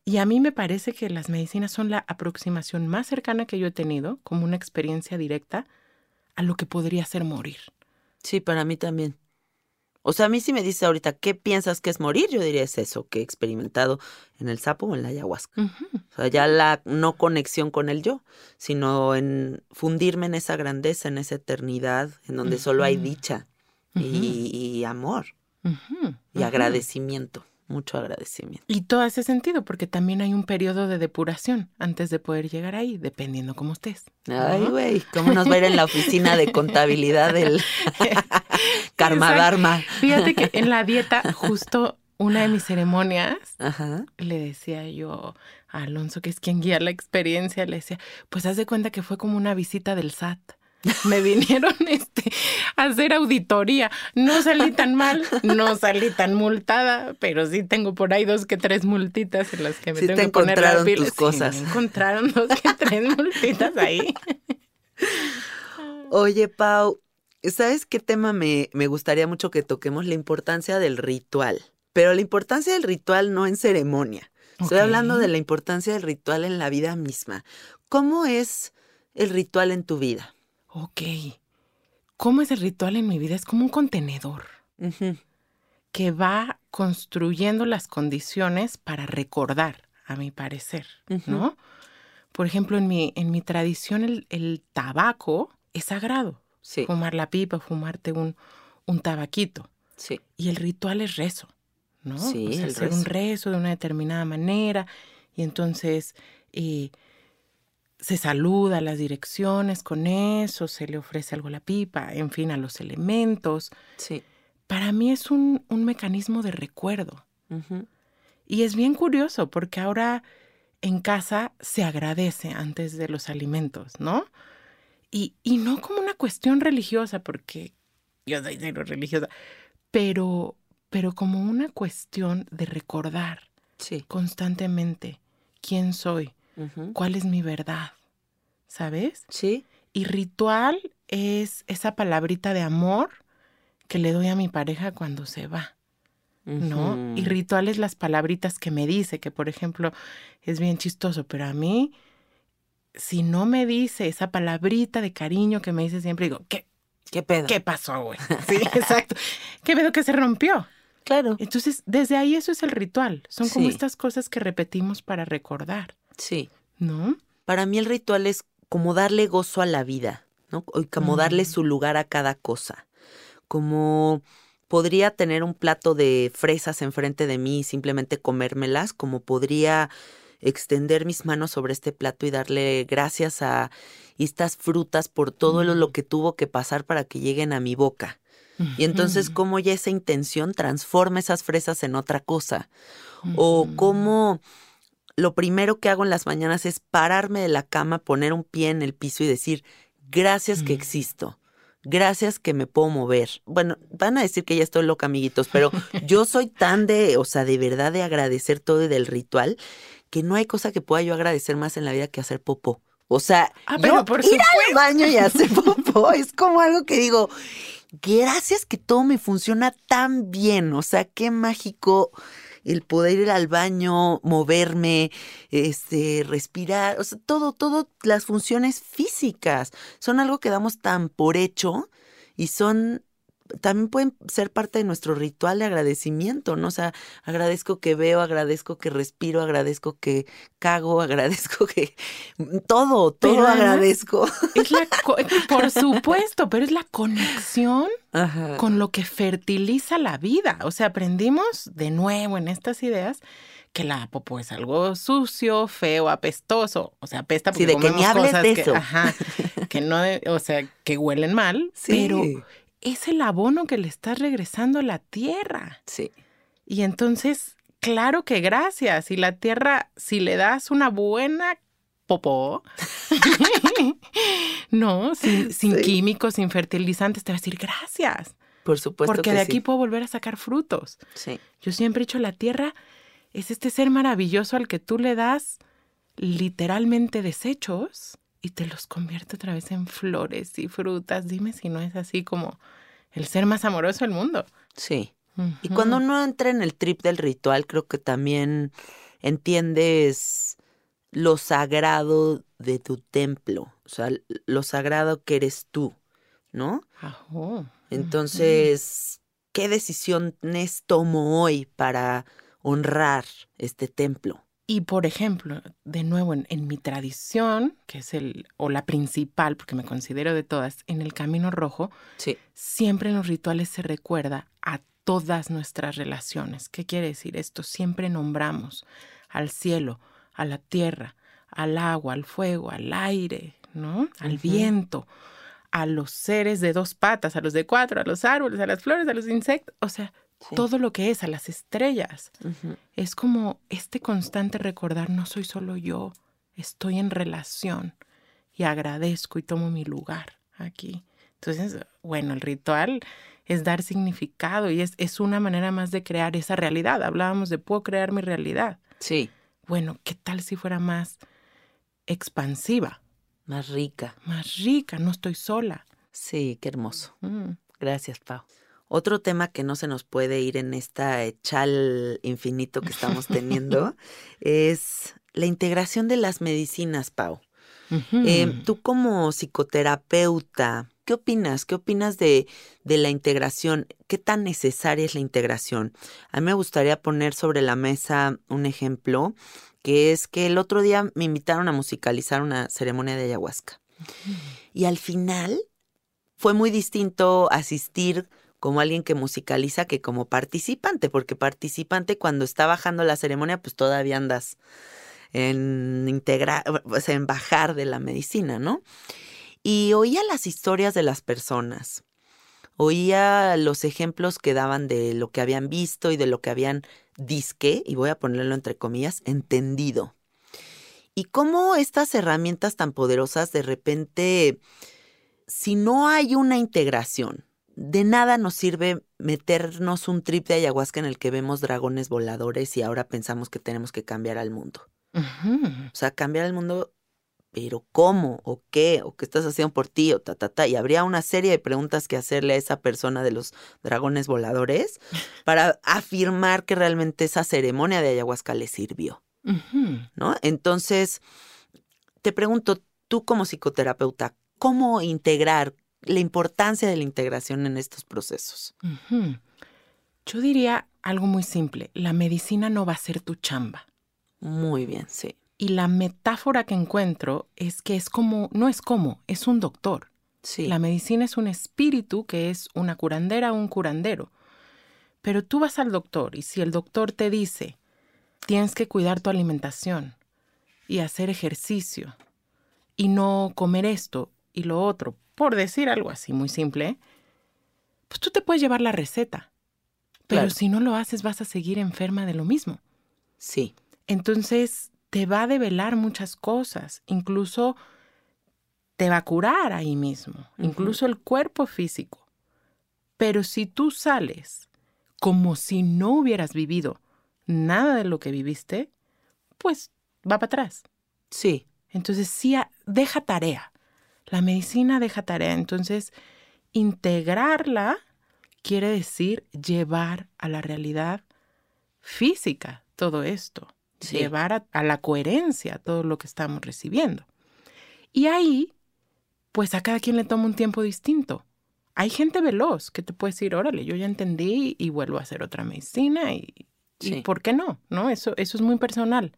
B: Y a mí me parece que las medicinas son la aproximación más cercana que yo he tenido, como una experiencia directa, a lo que podría ser morir.
A: Sí, para mí también. O sea, a mí si me dice ahorita, ¿qué piensas que es morir? Yo diría es eso, que he experimentado en el sapo o en la ayahuasca. O sea, ya la no conexión con el yo, sino en fundirme en esa grandeza, en esa eternidad, en donde solo hay dicha y, y amor y agradecimiento, mucho agradecimiento.
B: Y todo hace sentido porque también hay un periodo de depuración antes de poder llegar ahí, dependiendo cómo estés.
A: Ay, güey, ¿cómo nos va a ir en la oficina de contabilidad del [LAUGHS] [LAUGHS] Karma
B: Exacto.
A: Dharma?
B: Fíjate que en la [LAUGHS] dieta, justo una de mis ceremonias,
A: Ajá.
B: le decía yo a Alonso, que es quien guía la experiencia, le decía, pues haz de cuenta que fue como una visita del SAT. Me [LAUGHS] vinieron este, a hacer auditoría. No salí tan mal, no salí tan multada, pero sí tengo por ahí dos que tres multitas en las que me
A: Sí
B: tengo
A: te
B: que poner las pilas.
A: tus
B: Sí,
A: cosas.
B: me encontraron dos que tres multitas ahí.
A: Oye, Pau, ¿sabes qué tema me, me gustaría mucho que toquemos? La importancia del ritual. Pero la importancia del ritual no en ceremonia. Estoy hablando de la importancia del ritual en la vida misma. ¿Cómo es el ritual en tu vida?
B: Ok. ¿Cómo es el ritual en mi vida? Es como un contenedor que va construyendo las condiciones para recordar, a mi parecer. ¿no? Por ejemplo, en mi, en mi tradición el, el tabaco es sagrado.
A: Sí,
B: Fumar la pipa, fumarte un, un tabaquito.
A: sí.
B: Y el ritual es rezo, ¿no?
A: Sí,
B: O sea,
A: el
B: hacer un
A: rezo.
B: de una determinada manera y entonces eh, se saluda a las direcciones con eso, se le ofrece algo a la pipa, en fin, a los elementos.
A: Sí.
B: Para mí es un, un mecanismo de recuerdo. Y es bien curioso porque ahora en casa se agradece antes de los alimentos, ¿no? Y, y no como una cuestión religiosa, porque yo soy cero religiosa, pero, pero como una cuestión de recordar
A: Sí.
B: constantemente quién soy, cuál es mi verdad, ¿sabes?
A: Sí.
B: Y ritual es esa palabrita de amor que le doy a mi pareja cuando se va. ¿no? Y
A: Ujú.
B: ritual es las palabritas que me dice, que por ejemplo es bien chistoso, pero a mí, si no me dice esa palabrita de cariño que me dice siempre, digo, ¿qué,
A: ¿Qué pedo?
B: qué pasó, güey? [LAUGHS] Sí, exacto. ¿Qué pedo que se rompió?
A: Claro.
B: Entonces, desde ahí eso es el ritual. Son como
A: Sí.
B: estas cosas que repetimos para recordar,
A: Sí.
B: ¿no?
A: Para mí el ritual es como darle gozo a la vida, ¿no? Y como darle
B: Mm.
A: su lugar a cada cosa. Como podría tener un plato de fresas enfrente de mí y simplemente comérmelas, como podría extender mis manos sobre este plato y darle gracias a estas frutas por todo lo, lo que tuvo que pasar para que lleguen a mi boca. Y entonces cómo ya esa intención transforma esas fresas en otra cosa. O cómo lo primero que hago en las mañanas es pararme de la cama, poner un pie en el piso y decir, gracias que
B: Mm.
A: existo. Gracias que me puedo mover. Bueno, van a decir que ya estoy loca, amiguitos, pero [LAUGHS] yo soy tan de, o sea, de verdad de agradecer todo y del ritual, que no hay cosa que pueda yo agradecer más en la vida que hacer popó. O sea,
B: Ah, pero
A: yo
B: por
A: ir al baño y hacer [LAUGHS] popó es como algo que digo, gracias que todo me funciona tan bien. O sea, qué mágico el poder ir al baño, moverme, este, respirar, o sea, todo, todo las funciones físicas son algo que damos tan por hecho y son también pueden ser parte de nuestro ritual de agradecimiento, ¿no? O sea, agradezco que veo, agradezco que respiro, agradezco que cago, [LAUGHS] agradezco que todo, todo
B: Pero además-
A: agradezco.
B: Es la [LAUGHS] co- por supuesto, pero es la conexión
A: Ajá.
B: con lo que fertiliza la vida. O sea, aprendimos de nuevo en estas ideas que la popó es algo sucio, feo, apestoso. O sea, apesta
A: Sí,
B: porque
A: de que ni hables
B: cosas
A: de
B: que,
A: eso.
B: ajá, que no, o sea, que huelen mal, [LAUGHS]
A: Sí.
B: pero es el abono que le estás regresando a la tierra.
A: Sí.
B: Y entonces, claro que gracias. Y la tierra, si le das una buena popó, [LAUGHS] no, sin, sin
A: Sí.
B: químicos, sin fertilizantes, te va a decir gracias.
A: Por supuesto
B: Porque
A: que
B: de aquí
A: sí.
B: puedo volver a sacar frutos.
A: Sí.
B: Yo siempre he dicho, la tierra es este ser maravilloso al que tú le das literalmente desechos y te los convierte otra vez en flores y frutas. Dime si no es así como el ser más amoroso del mundo.
A: Sí. Y cuando uno entra en el trip del ritual, creo que también entiendes lo sagrado de tu templo, o sea, lo sagrado que eres tú, ¿no?
B: Ajú.
A: Entonces, ¿qué decisiones tomo hoy para honrar este templo?
B: Y por ejemplo, de nuevo, en, en mi tradición, que es el, o la principal, porque me considero de todas, en el camino rojo,
A: Sí.
B: siempre en los rituales se recuerda a todas nuestras relaciones. ¿Qué quiere decir esto? Siempre nombramos al cielo, a la tierra, al agua, al fuego, al aire, ¿no? Al viento, a los seres de dos patas, a los de cuatro, a los árboles, a las flores, a los insectos, o sea,
A: Sí.
B: todo lo que es, a las estrellas. Es como este constante recordar, no soy solo yo, estoy en relación y agradezco y tomo mi lugar aquí. Entonces, bueno, el ritual es dar significado y es, es una manera más de crear esa realidad. Hablábamos de puedo crear mi realidad.
A: Sí,
B: Bueno, ¿qué tal si fuera más expansiva,
A: más rica.
B: más rica? No estoy sola.
A: Sí, qué hermoso.
B: Mm.
A: Gracias, Pau. Otro tema que no se nos puede ir en esta chal infinito que estamos teniendo [LAUGHS] es la integración de las medicinas, Pau. Eh, tú como psicoterapeuta, ¿qué opinas? ¿Qué opinas de, de la integración? ¿Qué tan necesaria es la integración? A mí me gustaría poner sobre la mesa un ejemplo, que es que el otro día me invitaron a musicalizar una ceremonia de ayahuasca. Y al final fue muy distinto asistir como alguien que musicaliza que como participante, porque participante cuando está bajando la ceremonia, pues todavía andas en integrar, sea, en bajar de la medicina, ¿no? Y oía las historias de las personas, oía los ejemplos que daban de lo que habían visto y de lo que habían disque, y voy a ponerlo entre comillas, entendido. Y cómo estas herramientas tan poderosas de repente, si no hay una integración, de nada nos sirve meternos un trip de ayahuasca en el que vemos dragones voladores y ahora pensamos que tenemos que cambiar al mundo. O sea, cambiar el mundo pero ¿cómo? ¿O qué? ¿O qué estás haciendo por ti? O ta, ta, ta. Y habría una serie de preguntas que hacerle a esa persona de los dragones voladores [LAUGHS] para afirmar que realmente esa ceremonia de ayahuasca le sirvió. ¿no? Entonces, te pregunto, tú como psicoterapeuta, ¿cómo integrar la importancia de la integración en estos procesos?
B: Yo diría algo muy simple. La medicina no va a ser tu chamba.
A: Muy bien, sí.
B: Y la metáfora que encuentro es que es como, no es como, es un doctor.
A: Sí.
B: La medicina es un espíritu que es una curandera o un curandero. Pero tú vas al doctor y si el doctor te dice, tienes que cuidar tu alimentación y hacer ejercicio y no comer esto y lo otro, por decir algo así muy simple, pues tú te puedes llevar la receta. Pero
A: Claro.
B: si no lo haces vas a seguir enferma de lo mismo.
A: Sí.
B: Entonces te va a develar muchas cosas, incluso te va a curar ahí mismo, incluso el cuerpo físico. Pero si tú sales como si no hubieras vivido nada de lo que viviste, pues va para atrás.
A: Sí.
B: Entonces sí, deja tarea. La medicina deja tarea. Entonces, integrarla quiere decir llevar a la realidad física todo esto.
A: Sí.
B: Llevar a, a la coherencia todo lo que estamos recibiendo. Y ahí, pues a cada quien le toma un tiempo distinto. Hay gente veloz que te puede decir, órale, yo ya entendí y vuelvo a hacer otra medicina y. ¿por qué no? ¿No? Eso, eso es muy personal.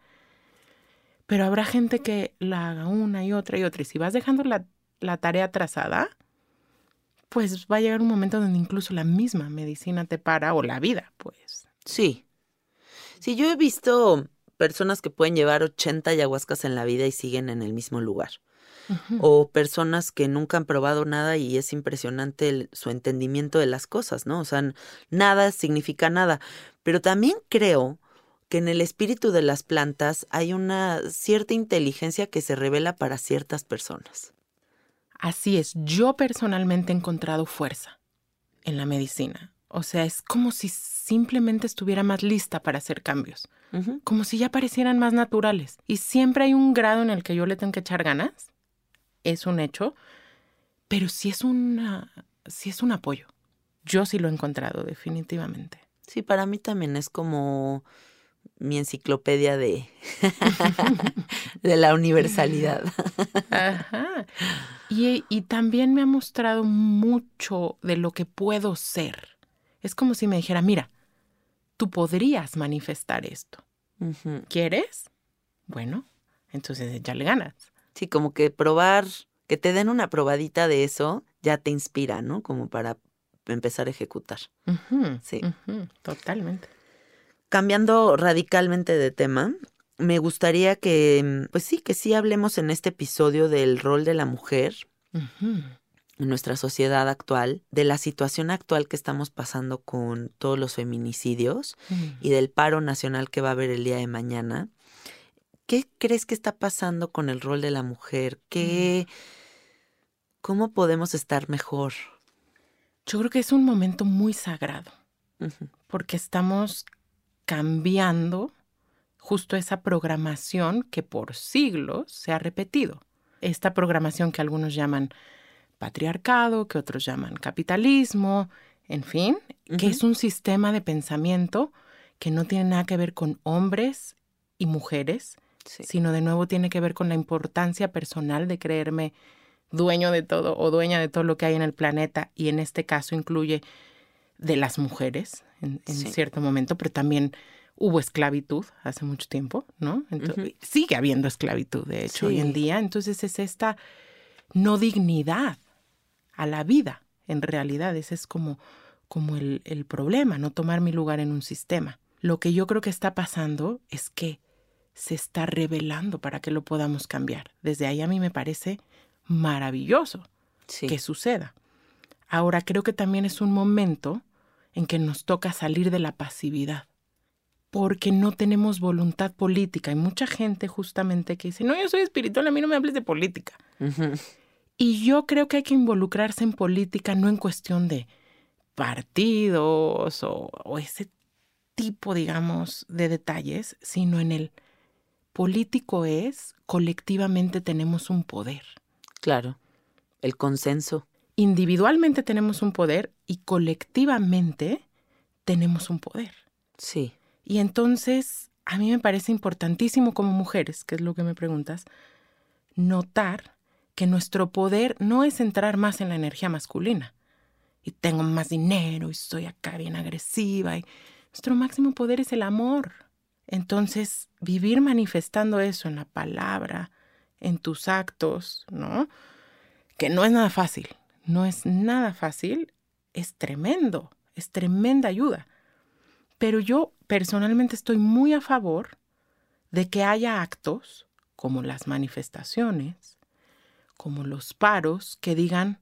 B: Pero habrá gente que la haga una y otra y otra. Y si vas dejando la, la tarea trazada, pues va a llegar un momento donde incluso la misma medicina te para o la vida, pues.
A: Sí. Sí, yo he visto personas que pueden llevar 80 ayahuascas en la vida y siguen en el mismo lugar. O personas que nunca han probado nada y es impresionante el- su entendimiento de las cosas, ¿no? O sea, nada significa nada. Pero también creo que en el espíritu de las plantas hay una cierta inteligencia que se revela para ciertas personas.
B: Así es, yo personalmente he encontrado fuerza en la medicina. O sea, es como si simplemente estuviera más lista para hacer cambios, como si ya parecieran más naturales. Y siempre hay un grado en el que yo le tengo que echar ganas, es un hecho, pero sí es, una, sí es un apoyo. Yo sí lo he encontrado, definitivamente.
A: Sí, para mí también es como mi enciclopedia de, [LAUGHS] de la universalidad.
B: Ajá. Y, y también me ha mostrado mucho de lo que puedo ser. Es como si me dijera, mira, tú podrías manifestar esto. ¿Quieres? Bueno, entonces ya le ganas.
A: Sí, como que probar, que te den una probadita de eso, ya te inspira, ¿no? Como para empezar a ejecutar. Sí.
B: totalmente.
A: Cambiando radicalmente de tema, me gustaría que, mm, pues sí, que sí hablemos en este episodio del rol de la mujer en nuestra sociedad actual, de la situación actual que estamos pasando con todos los feminicidios
B: ujú.
A: y del paro nacional que va a haber el día de mañana. ¿Qué crees que está pasando con el rol de la mujer? ¿Qué, ¿Cómo podemos estar mejor?
B: Yo creo que es un momento muy sagrado. Porque estamos cambiando justo esa programación que por siglos se ha repetido. Esta programación que algunos llaman patriarcado, que otros llaman capitalismo, en fin, que es un sistema de pensamiento que no tiene nada que ver con hombres y mujeres,
A: Sí.
B: sino de nuevo tiene que ver con la importancia personal de creerme dueño de todo o dueña de todo lo que hay en el planeta y en este caso incluye de las mujeres en, en
A: Sí.
B: cierto momento, pero también hubo esclavitud hace mucho tiempo, ¿no? Entonces. Sigue habiendo esclavitud, de hecho, hoy en día. Entonces es esta no dignidad a la vida, en realidad. Ese es como, como el, el problema, no tomar mi lugar en un sistema. Lo que yo creo que está pasando es que se está revelando para que lo podamos cambiar. Desde ahí a mí me parece maravilloso
A: Sí.
B: que suceda. Ahora creo que también es un momento en que nos toca salir de la pasividad, porque no tenemos voluntad política. Hay mucha gente justamente que dice, no, yo soy espiritual, a mí no me hables de política. Y yo creo que hay que involucrarse en política no en cuestión de partidos o, o ese tipo, digamos, de detalles, sino en el político es colectivamente tenemos un poder.
A: Claro. El consenso.
B: Individualmente tenemos un poder y colectivamente tenemos un poder.
A: Sí.
B: Y entonces, a mí me parece importantísimo como mujeres, que es lo que me preguntas, notar que nuestro poder no es entrar más en la energía masculina. Y tengo más dinero y soy acá bien agresiva. Y nuestro máximo poder es el amor. Entonces, vivir manifestando eso en la palabra, en tus actos, ¿no? Que no es nada fácil, no es nada fácil, es tremendo, es tremenda ayuda. Pero yo personalmente estoy muy a favor de que haya actos como las manifestaciones, como los paros, que digan,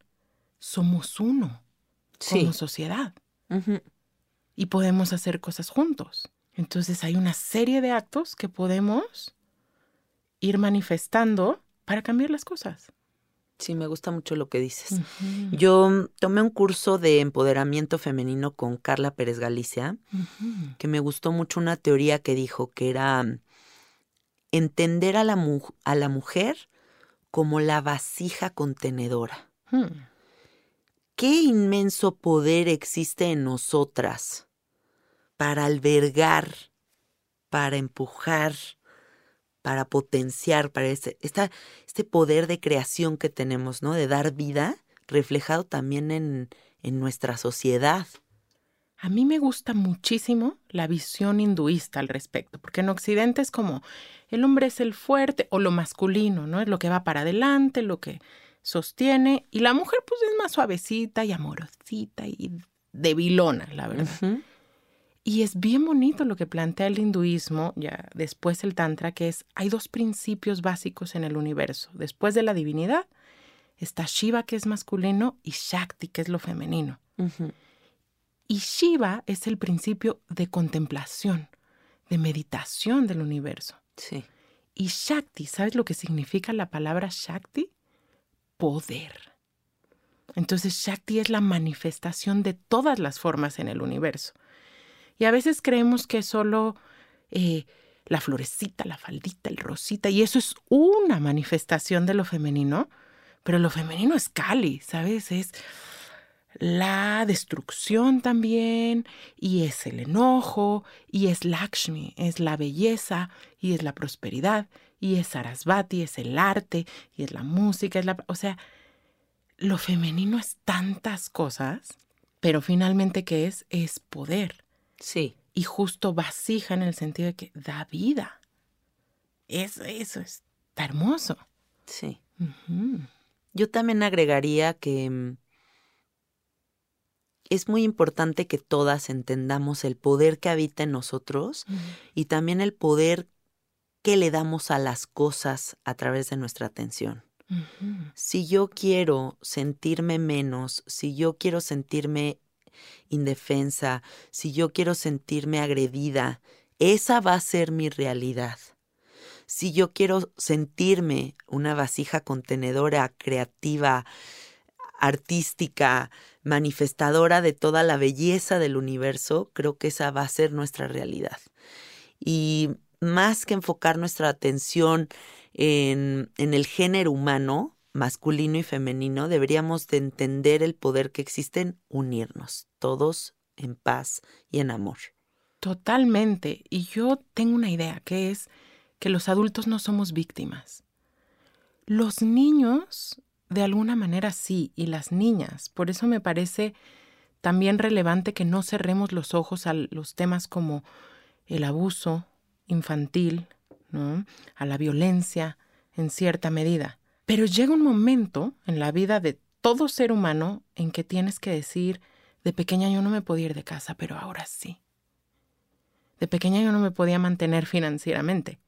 B: somos uno como sociedad y podemos hacer cosas juntos. Entonces hay una serie de actos que podemos ir manifestando para cambiar las cosas.
A: Sí, me gusta mucho lo que dices. Yo tomé un curso de empoderamiento femenino con Carla Pérez Galicia, que me gustó mucho una teoría que dijo que era entender a la, a la mujer como la vasija contenedora. Hmm. ¿Qué inmenso poder existe en nosotras para albergar, para empujar, para potenciar, para este, este poder de creación que tenemos, ¿no? De dar vida, reflejado también en, en nuestra sociedad.
B: A mí me gusta muchísimo la visión hinduista al respecto, porque en Occidente es como el hombre es el fuerte o lo masculino, ¿no? Es lo que va para adelante, lo que sostiene, y la mujer pues es más suavecita y amorosita y debilona, la verdad. Y es bien bonito lo que plantea el hinduismo, ya después el tantra, que es, hay dos principios básicos en el universo. Después de la divinidad está Shiva, que es masculino, y Shakti, que es lo femenino. Y Shiva es el principio de contemplación, de meditación del universo.
A: Sí.
B: Y Shakti, ¿sabes lo que significa la palabra Shakti? Poder. Entonces Shakti es la manifestación de todas las formas en el universo. Y a veces creemos que solo eh, la florecita, la faldita, el rosita, y eso es una manifestación de lo femenino, pero lo femenino es Kali, ¿sabes? Es la destrucción también, y es el enojo, y es Lakshmi, es la belleza, y es la prosperidad, y es Sarasvati, es el arte, y es la música, es la... O sea, lo femenino es tantas cosas, pero finalmente, ¿qué es? Es poder.
A: Sí.
B: Y justo vasija en el sentido de que da vida. Eso, eso está hermoso.
A: Sí. Yo también agregaría que mm, es muy importante que todas entendamos el poder que habita en nosotros y también el poder que le damos a las cosas a través de nuestra atención. Si yo quiero sentirme menos, si yo quiero sentirme indefensa, si yo quiero sentirme agredida, esa va a ser mi realidad. Si yo quiero sentirme una vasija contenedora, creativa, artística, manifestadora de toda la belleza del universo, creo que esa va a ser nuestra realidad. Y más que enfocar nuestra atención en, el género humano, masculino y femenino, deberíamos de entender el poder que existe en unirnos, todos en paz y en amor.
B: Totalmente. Y yo tengo una idea, que es que los adultos no somos víctimas. Los niños, de alguna manera sí, y las niñas. Por eso me parece también relevante que no cerremos los ojos a los temas como el abuso infantil, ¿no? a la violencia en cierta medida. Pero llega un momento en la vida de todo ser humano en que tienes que decir, de pequeña yo no me podía ir de casa, pero ahora sí. De pequeña yo no me podía mantener financieramente,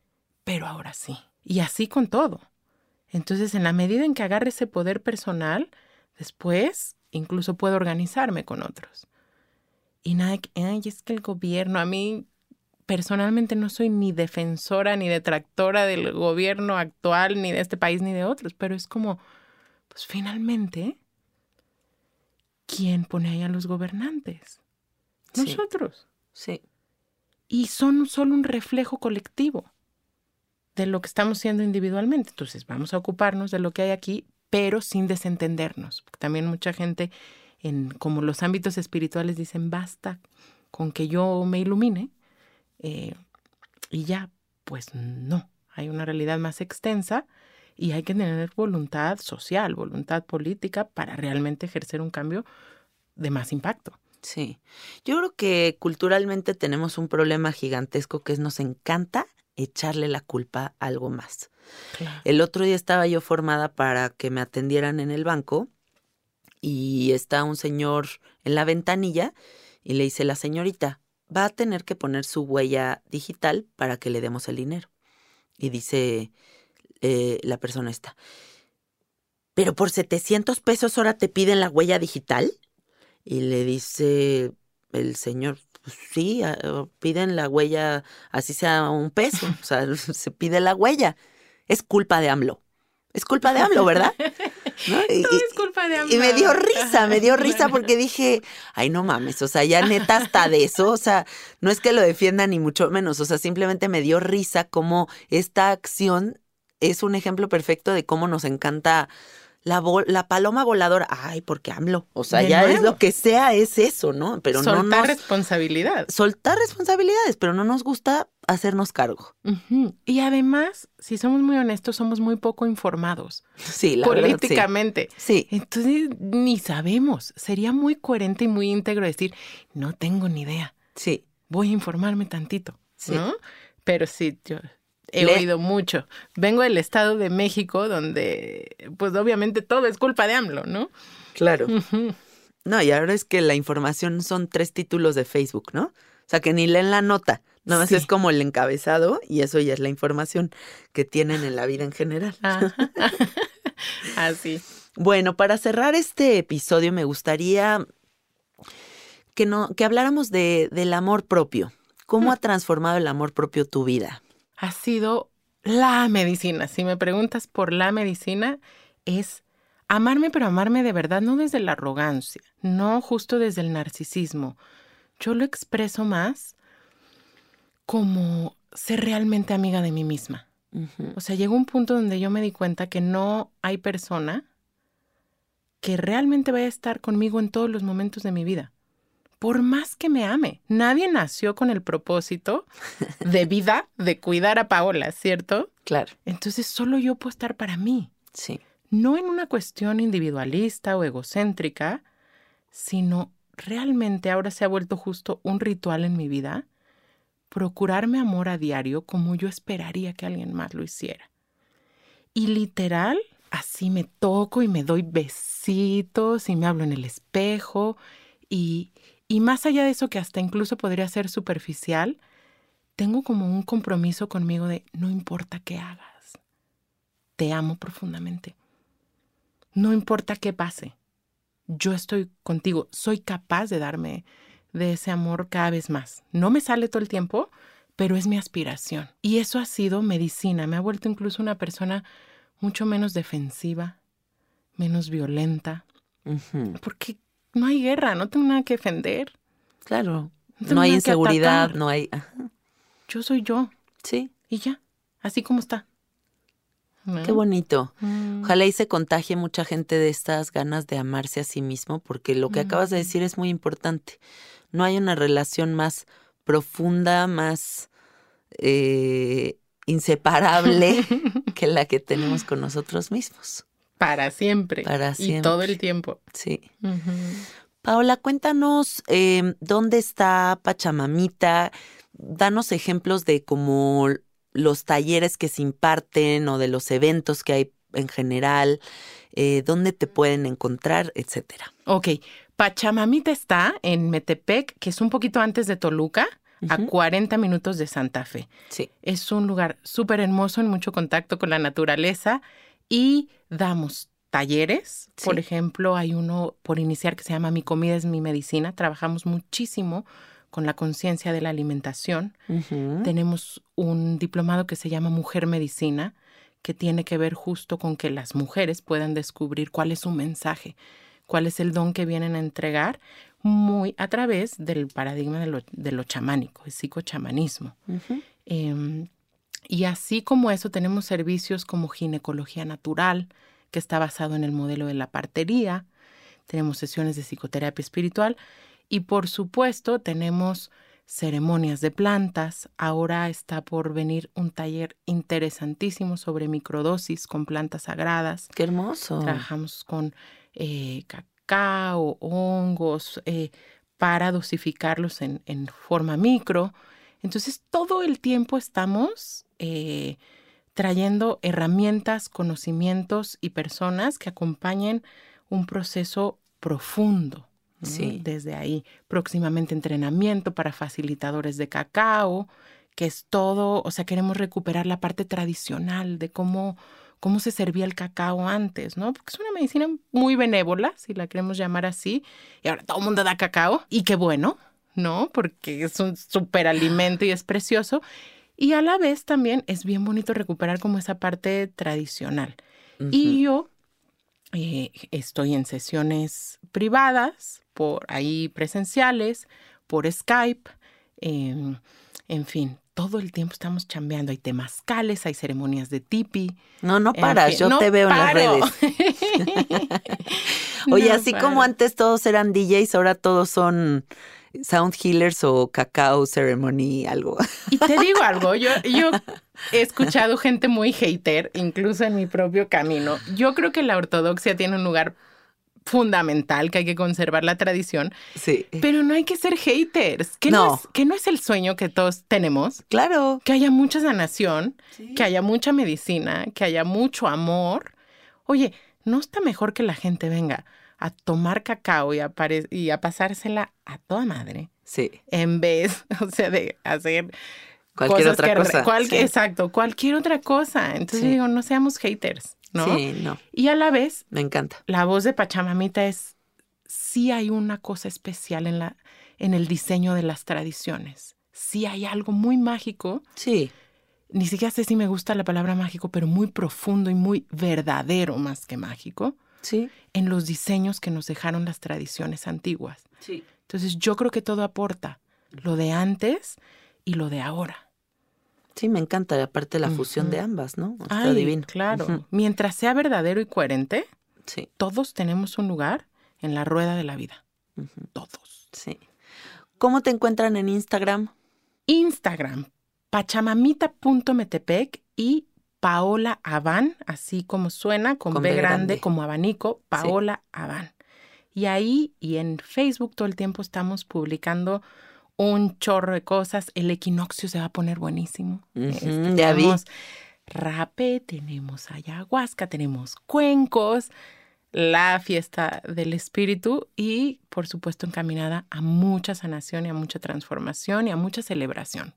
B: pero ahora sí. Y así con todo. Entonces, en la medida en que agarre ese poder personal, después incluso puedo organizarme con otros. Y nada, ay, es que el gobierno, a mí personalmente no soy ni defensora ni detractora del gobierno actual, ni de este país, ni de otros, pero es como, pues finalmente, ¿quién pone ahí a los gobernantes? Nosotros.
A: Sí.
B: Y son solo un reflejo colectivo. de lo que estamos siendo individualmente. Entonces, vamos a ocuparnos de lo que hay aquí, pero sin desentendernos. Porque también mucha gente, en como los ámbitos espirituales, dicen, basta con que yo me ilumine eh, y ya, pues no, hay una realidad más extensa y hay que tener voluntad social, voluntad política para realmente ejercer un cambio de más impacto.
A: Sí, yo creo que culturalmente tenemos un problema gigantesco que es nos encanta echarle la culpa a algo más. El otro día estaba yo formada para que me atendieran en el banco y está un señor en la ventanilla y le dice la señorita, va a tener que poner su huella digital para que le demos el dinero. Y dice eh, la persona esta, pero por 700 pesos ahora te piden la huella digital. Y le dice el señor, pues sí, piden la huella, así sea un peso, o sea, [LAUGHS] se pide la huella. Es culpa de AMLO. Es culpa de AMLO, ¿verdad? [LAUGHS] [LAUGHS]
B: Y, Todo es culpa de AMLO.
A: Y me dio risa, me dio [LAUGHS] risa porque dije, ay, no mames, o sea, ya neta hasta de eso, o sea, no es que lo defienda ni mucho menos, o sea, simplemente me dio risa como esta acción es un ejemplo perfecto de cómo nos encanta la, la paloma voladora, ay, porque AMLO, o sea, ya es lo que sea, es eso, ¿no?
B: Pero soltar no nos, responsabilidad.
A: Soltar responsabilidades, pero no nos gusta hacernos cargo.
B: Y además, si somos muy honestos, somos muy poco informados.
A: Sí, la
B: Políticamente.
A: Verdad, sí.
B: Entonces, ni sabemos. Sería muy coherente y muy íntegro decir, no tengo ni idea.
A: Sí.
B: Voy a informarme tantito, ¿no? Pero sí, yo he oído mucho. Vengo del Estado de México, donde, pues obviamente todo es culpa de AMLO, ¿no?
A: Claro. No, y ahora es que la información son tres títulos de Facebook, ¿no? O sea, que ni leen la nota. Nada más es como el encabezado y eso ya es la información que tienen en la vida en general. [LAUGHS]
B: Así.
A: Bueno, para cerrar este episodio me gustaría que, no, que habláramos de, del amor propio. ¿Cómo ha transformado el amor propio tu vida?
B: Ha sido la medicina. Si me preguntas por la medicina, es amarme, pero amarme de verdad, no desde la arrogancia, no justo desde el narcisismo. Yo lo expreso más como ser realmente amiga de mí misma. O sea, llegó un punto donde yo me di cuenta que no hay persona que realmente vaya a estar conmigo en todos los momentos de mi vida por más que me ame. Nadie nació con el propósito [LAUGHS] de vida de cuidar a Paola, ¿cierto?
A: Claro.
B: Entonces solo yo puedo estar para mí.
A: Sí.
B: No en una cuestión individualista o egocéntrica, sino realmente ahora se ha vuelto justo un ritual en mi vida procurarme amor a diario como yo esperaría que alguien más lo hiciera. Y literal, así me toco y me doy besitos y me hablo en el espejo y, y más allá de eso, que hasta incluso podría ser superficial, tengo como un compromiso conmigo de no importa qué hagas, te amo profundamente. No importa qué pase, yo estoy contigo, soy capaz de darme de ese amor cada vez más. No me sale todo el tiempo, pero es mi aspiración. Y eso ha sido medicina, me ha vuelto incluso una persona mucho menos defensiva, menos violenta, porque no hay guerra, no tengo nada que defender.
A: Claro. No, hay inseguridad, no hay.
B: Yo soy yo.
A: Sí.
B: Y ya, así como está.
A: Qué bonito. Mm. Ojalá y se contagie mucha gente de estas ganas de amarse a sí mismo, porque lo que acabas de decir es muy importante. No hay una relación más profunda, más eh, inseparable [LAUGHS] que la que tenemos con nosotros mismos.
B: Para siempre.
A: Para siempre.
B: Y todo el tiempo.
A: Sí. Paola, cuéntanos em, dónde está Pachamamita. Danos ejemplos de cómo los talleres que se imparten o de los eventos que hay en general, eh, dónde te pueden encontrar, etcétera.
B: Ok, Pachamamita está en Metepec, que es un poquito antes de Toluca, a 40 minutos de Santa Fe.
A: Sí.
B: Es un lugar súper hermoso, en mucho contacto con la naturaleza y damos talleres. Por ejemplo, hay uno por iniciar que se llama Mi comida es mi medicina. Trabajamos muchísimo con la conciencia de la alimentación. Tenemos un diplomado que se llama Mujer Medicina, que tiene que ver justo con que las mujeres puedan descubrir cuál es su mensaje, cuál es el don que vienen a entregar, muy a través del paradigma de lo, chamánico, el psicochamanismo. Em, Y así como eso, tenemos servicios como ginecología natural, que está basado en el modelo de la partería. Tenemos sesiones de psicoterapia espiritual y por supuesto tenemos ceremonias de plantas. Ahora está por venir un taller interesantísimo sobre microdosis con plantas sagradas.
A: Qué hermoso.
B: Trabajamos con eh, cacao, hongos, eh, para dosificarlos en, en, forma micro. Entonces, todo el tiempo estamos eh, trayendo herramientas, conocimientos y personas que acompañen un proceso profundo.
A: Sí.
B: Desde ahí, próximamente entrenamiento para facilitadores de cacao, que es todo, o sea, queremos recuperar la parte tradicional de cómo, cómo se servía el cacao antes, ¿no? Porque es una medicina muy benévola, si la queremos llamar así, y ahora todo el mundo da cacao, y qué bueno, ¿no? Porque es un superalimento y es precioso. Y a la vez también es bien bonito recuperar como esa parte tradicional. Uh -huh. Y yo eh, estoy en sesiones privadas, por ahí presenciales, por Skype, eh, en fin, todo el tiempo estamos chambeando. Hay temazcales, hay ceremonias de tipi.
A: No, no paras, yo
B: no
A: te veo
B: paro.
A: en las redes. [LAUGHS] Oye,
B: No
A: así
B: paro.
A: como antes todos eran DJs, ahora todos son sound healers o cacao ceremony, algo.
B: Y te digo algo, yo, [LAUGHS] yo he escuchado gente muy hater, incluso en mi propio camino. Yo creo que la ortodoxia tiene un lugar fundamental, que hay que conservar la tradición,
A: Sí.
B: pero no hay que ser haters. Que no,
A: No.
B: es, que no es el sueño que todos tenemos.
A: Claro.
B: Que haya mucha sanación, que haya mucha medicina, que haya mucho amor. Oye, ¿no está mejor que la gente venga a tomar cacao y a, y a pasársela a toda madre?
A: Sí.
B: En vez, [LAUGHS] o sea, de hacer
A: Cualquier otra
B: que
A: cosa.
B: cual-
A: sí.
B: Exacto, cualquier otra cosa. Entonces
A: Sí.
B: digo, no seamos haters, ¿no?
A: Sí, no,
B: Y a la vez,
A: me encanta.
B: la voz de Pachamamita es, sí hay una cosa especial en, la, en el diseño de las tradiciones. Sí hay algo muy mágico,
A: Sí,
B: ni siquiera sé si me gusta la palabra mágico, pero muy profundo y muy verdadero más que mágico,
A: sí,
B: en los diseños que nos dejaron las tradiciones antiguas.
A: sí.
B: Entonces yo creo que todo aporta, lo de antes y lo de ahora.
A: Sí, me encanta. Aparte la fusión de ambas, ¿no? Está
B: Ay,
A: divino.
B: claro. Mientras sea verdadero y coherente,
A: Sí,
B: todos tenemos un lugar en la rueda de la vida. Todos.
A: sí. ¿Cómo te encuentran en Instagram?
B: Instagram, pachamamita.metepec y Paola Avan, así como suena, con,
A: Con
B: B,
A: B
B: grande,
A: grande.
B: como abanico, Paola Avan. Y ahí y en Facebook todo el tiempo estamos publicando un chorro de cosas. El equinoccio se va a poner buenísimo. Este,
A: ya vi.
B: tenemos rape, tenemos ayahuasca, tenemos cuencos, la fiesta del espíritu y, por supuesto, encaminada a mucha sanación y a mucha transformación y a mucha celebración.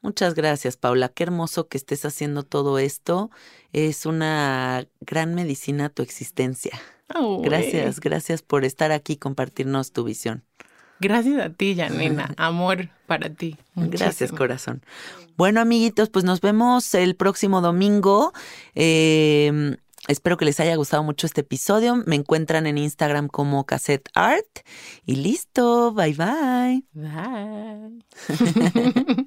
A: Muchas gracias, Paula. Qué hermoso que estés haciendo todo esto. Es una gran medicina a tu existencia.
B: Ay,
A: Gracias, gracias por estar aquí y compartirnos tu visión.
B: Gracias a ti, Janina. [LAUGHS] Amor para ti.
A: Gracias, corazón. Bueno, amiguitos, pues nos vemos el próximo domingo. Eh, espero que les haya gustado mucho este episodio. Me encuentran en Instagram como Cassette Art. Y listo, bye bye.
B: Bye. [LAUGHS]